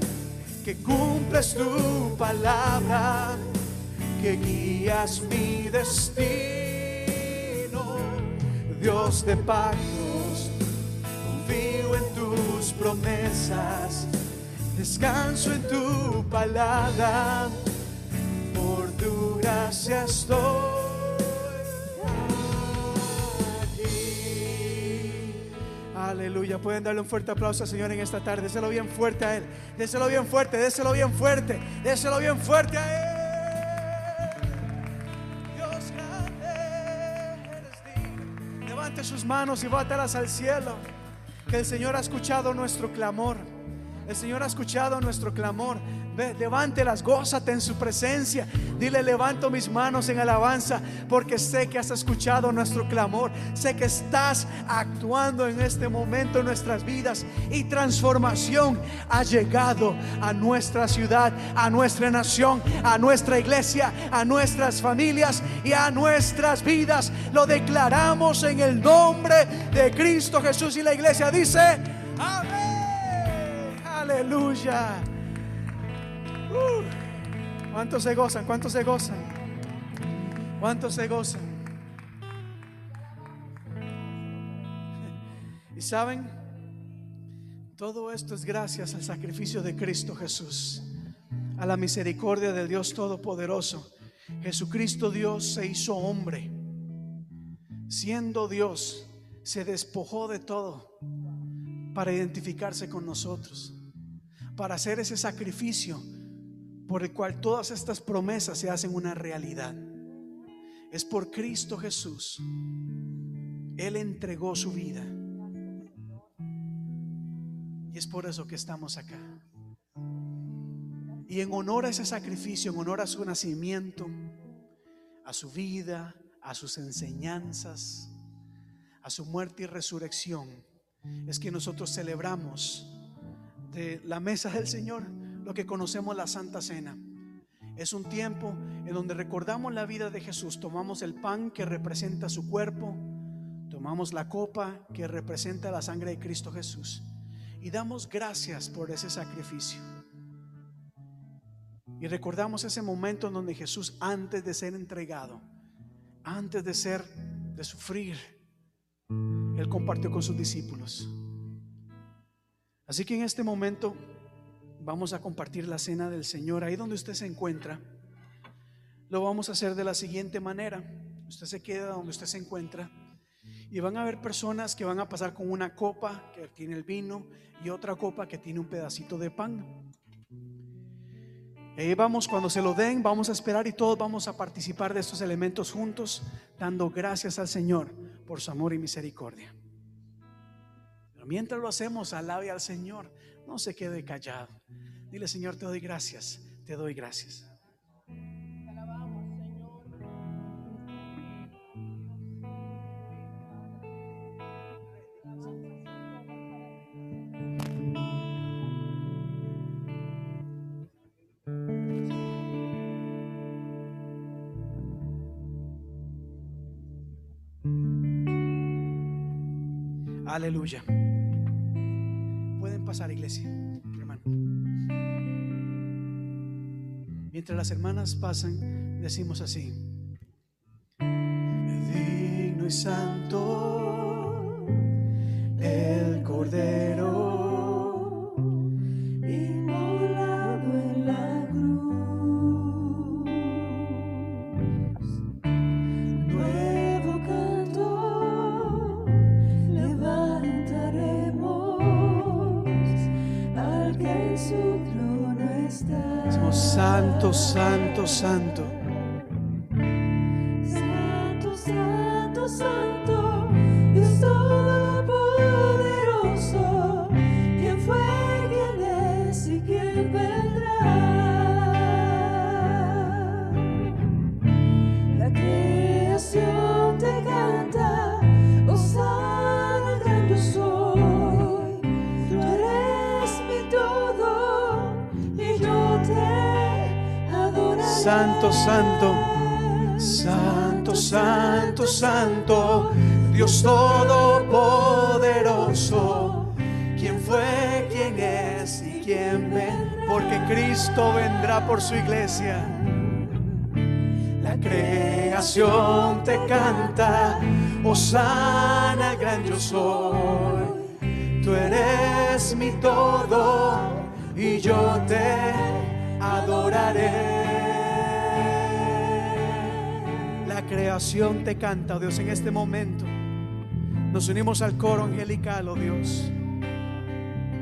Speaker 5: que cumples tu palabra, que guías mi destino. Dios de pactos, promesas, Descanso en tu palabra, por tu gracia estoy aquí. Aleluya. Pueden darle un fuerte aplauso al Señor en esta tarde. Déselo bien fuerte a Él. Déselo bien fuerte, déselo bien fuerte. Déselo bien fuerte a Él. Sus manos y bátalas al cielo. Que el Señor ha escuchado nuestro clamor. El Señor ha escuchado nuestro clamor. Levántelas, gózate en su presencia. Dile, levanto mis manos en alabanza porque sé que has escuchado nuestro clamor. Sé que estás actuando en este momento en nuestras vidas y transformación ha llegado a nuestra ciudad, a nuestra nación, a nuestra iglesia, a nuestras familias y a nuestras vidas. Lo declaramos en el nombre de Cristo Jesús y la iglesia dice, amén. Aleluya. Uh, ¿Cuántos se gozan? ¿Cuántos se gozan? ¿Cuántos se gozan? Y saben, todo esto es gracias al sacrificio de Cristo Jesús, a la misericordia del Dios Todopoderoso. Jesucristo Dios se hizo hombre. Siendo Dios, se despojó de todo para identificarse con nosotros para hacer ese sacrificio por el cual todas estas promesas se hacen una realidad. Es por Cristo Jesús. Él entregó su vida. Y es por eso que estamos acá. Y en honor a ese sacrificio, en honor a su nacimiento, a su vida, a sus enseñanzas, a su muerte y resurrección, es que nosotros celebramos de la mesa del Señor, lo que conocemos la Santa Cena. Es un tiempo en donde recordamos la vida de Jesús, tomamos el pan que representa su cuerpo, tomamos la copa que representa la sangre de Cristo Jesús y damos gracias por ese sacrificio. Y recordamos ese momento en donde Jesús antes de ser entregado, antes de ser de sufrir, él compartió con sus discípulos. Así que en este momento vamos a compartir la cena del Señor. Ahí donde usted se encuentra, lo vamos a hacer de la siguiente manera. Usted se queda donde usted se encuentra y van a haber personas que van a pasar con una copa que tiene el vino y otra copa que tiene un pedacito de pan. Ahí vamos, cuando se lo den, vamos a esperar y todos vamos a participar de estos elementos juntos, dando gracias al Señor por su amor y misericordia mientras lo hacemos, alabe al Señor. No se quede callado. Dile, Señor, te doy gracias. Te doy gracias. Aleluya pasar, iglesia, hermano. Mientras las hermanas pasan, decimos así: Digno y santo el Cordero. Santo. Santo,
Speaker 1: Vendrá
Speaker 5: por su iglesia. La creación te canta, Osana gran yo soy, tú eres mi todo y yo te adoraré. La creación te canta, oh Dios, en este momento. Nos unimos al coro angelical, oh Dios.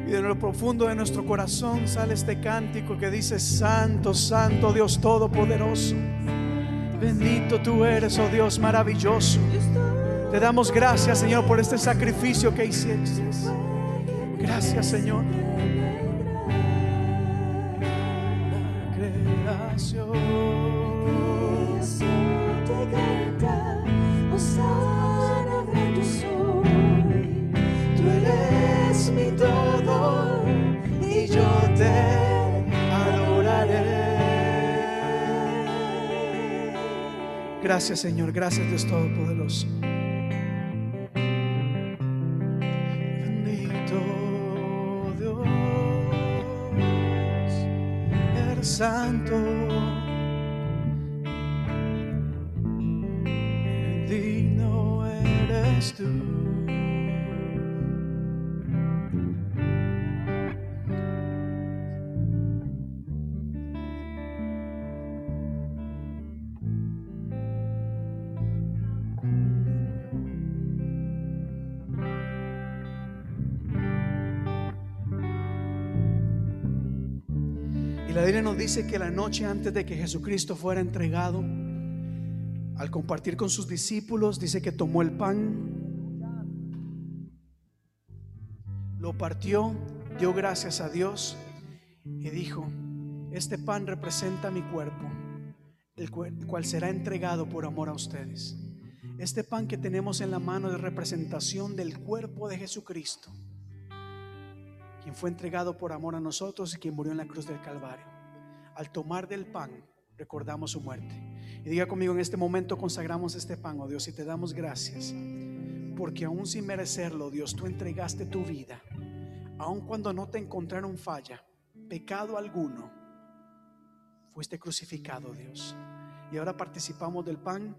Speaker 5: Y de lo profundo de nuestro corazón sale este cántico que dice, Santo, Santo Dios Todopoderoso. Bendito tú eres, oh Dios maravilloso. Te damos gracias, Señor, por este sacrificio que hiciste. Gracias, Señor. La creación. Gracias, Señor. Gracias, Dios Todopoderoso. Bendito Dios, eres santo. Digno eres tú. Dice que la noche antes de que Jesucristo fuera entregado, al compartir con sus discípulos, dice que tomó el pan, lo partió, dio gracias a Dios y dijo, este pan representa mi cuerpo, el cual será entregado por amor a ustedes. Este pan que tenemos en la mano es representación del cuerpo de Jesucristo quien fue entregado por amor a nosotros y quien murió en la cruz del Calvario. Al tomar del pan, recordamos su muerte. Y diga conmigo, en este momento consagramos este pan, oh Dios, y te damos gracias. Porque aún sin merecerlo, Dios, tú entregaste tu vida. Aun cuando no te encontraron falla, pecado alguno, fuiste crucificado, Dios. Y ahora participamos del pan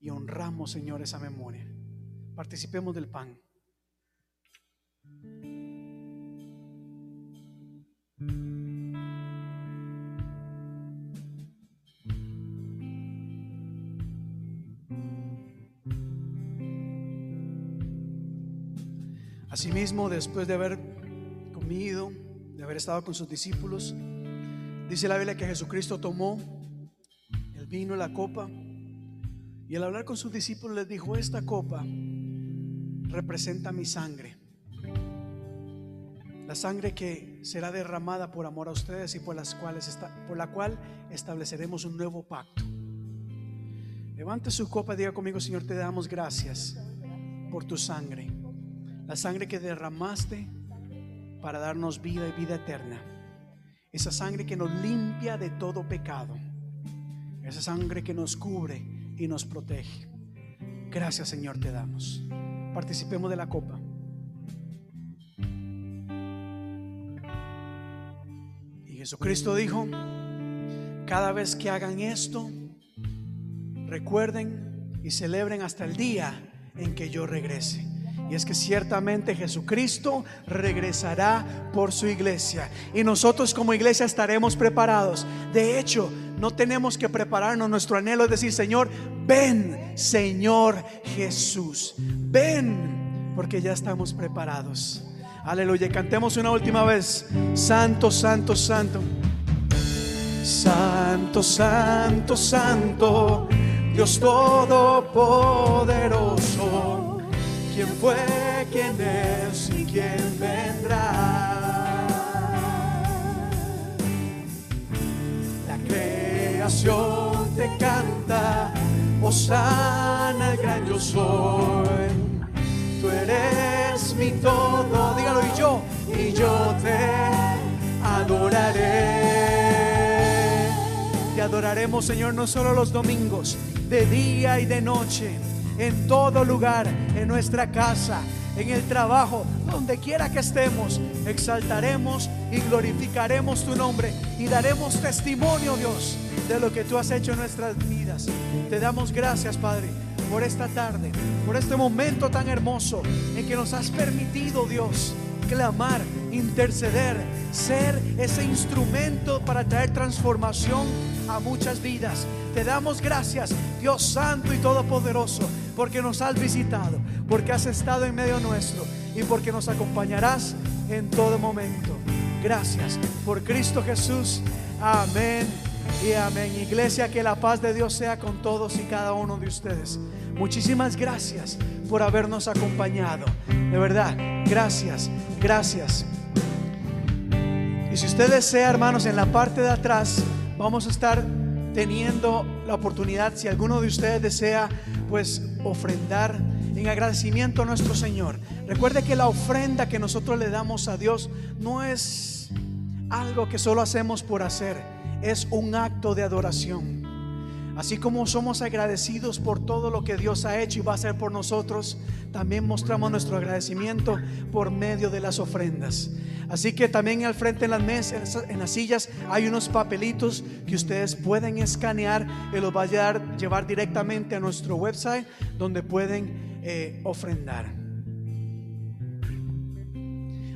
Speaker 5: y honramos, Señor, esa memoria. Participemos del pan. Asimismo, después de haber comido, de haber estado con sus discípulos, dice la Biblia que Jesucristo tomó el vino la copa y al hablar con sus discípulos les dijo, esta copa representa mi sangre, la sangre que será derramada por amor a ustedes y por, las cuales la cual estableceremos un nuevo pacto. Levante su copa y diga conmigo, Señor, te damos gracias por tu sangre la sangre que derramaste para darnos vida y vida eterna. Esa sangre que nos limpia de todo pecado. Esa sangre que nos cubre y nos protege. Gracias Señor te damos. Participemos de la copa. Y Jesucristo dijo, cada vez que hagan esto, recuerden y celebren hasta el día en que yo regrese. Y es que ciertamente Jesucristo regresará por su iglesia. Y nosotros como iglesia estaremos preparados. De hecho, no tenemos que prepararnos. Nuestro anhelo es decir, Señor, ven, Señor Jesús. Ven, porque ya estamos preparados. Aleluya. Cantemos una última vez. Santo, santo, santo. Santo, santo, santo. Dios Todopoderoso. ¿Quién fue, quién es y quién vendrá? La creación te canta, Osana el gran yo soy. Tú eres mi todo, dígalo y yo, y yo te adoraré. Te adoraremos, Señor, no solo los domingos, de día y de noche en todo lugar, en nuestra casa, en el trabajo, donde quiera que estemos, exaltaremos y glorificaremos tu nombre y daremos testimonio, Dios, de lo que tú has hecho en nuestras vidas. Te damos gracias, Padre, por esta tarde, por este momento tan hermoso en que nos has permitido, Dios, clamar, interceder, ser ese instrumento para traer transformación a muchas vidas. Te damos gracias, Dios Santo y Todopoderoso, porque nos has visitado, porque has estado en medio nuestro y porque nos acompañarás en todo momento. Gracias por Cristo Jesús. Amén y amén. Iglesia, que la paz de Dios sea con todos y cada uno de ustedes. Muchísimas gracias por habernos acompañado. De verdad, gracias, gracias. Y si usted desea, hermanos, en la parte de atrás vamos a estar teniendo la oportunidad, si alguno de ustedes desea, pues ofrendar en agradecimiento a nuestro Señor. Recuerde que la ofrenda que nosotros le damos a Dios no es algo que solo hacemos por hacer, es un acto de adoración. Así como somos agradecidos por todo lo que Dios ha hecho y va a hacer por nosotros, también mostramos nuestro agradecimiento por medio de las ofrendas. Así que también al frente en las mesas, en las sillas, hay unos papelitos que ustedes pueden escanear y los va a llevar, directamente a nuestro website donde pueden eh, ofrendar.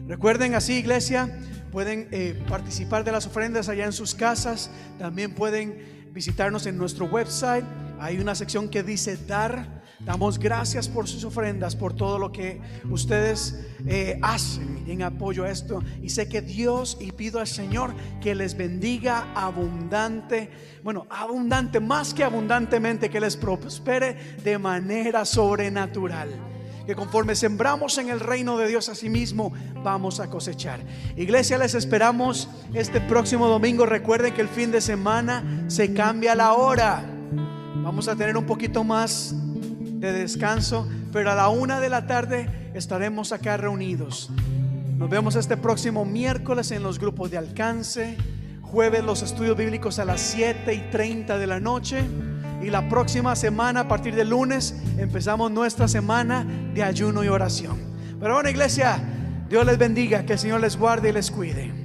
Speaker 5: Recuerden así, iglesia, pueden eh, participar de las ofrendas allá en sus casas. También pueden visitarnos en nuestro website. Hay una sección que dice dar. Damos gracias por sus ofrendas, por todo lo que ustedes eh, hacen en apoyo a esto. Y sé que Dios, y pido al Señor que les bendiga abundante, bueno, abundante, más que abundantemente, que les prospere de manera sobrenatural que conforme sembramos en el reino de Dios a sí mismo, vamos a cosechar. Iglesia, les esperamos este próximo domingo. Recuerden que el fin de semana se cambia la hora. Vamos a tener un poquito más de descanso, pero a la una de la tarde estaremos acá reunidos. Nos vemos este próximo miércoles en los grupos de alcance, jueves los estudios bíblicos a las 7 y 30 de la noche y la próxima semana, a partir del lunes, empezamos nuestra semana de ayuno y oración. Pero bueno, iglesia, Dios les bendiga, que el Señor les guarde y les cuide.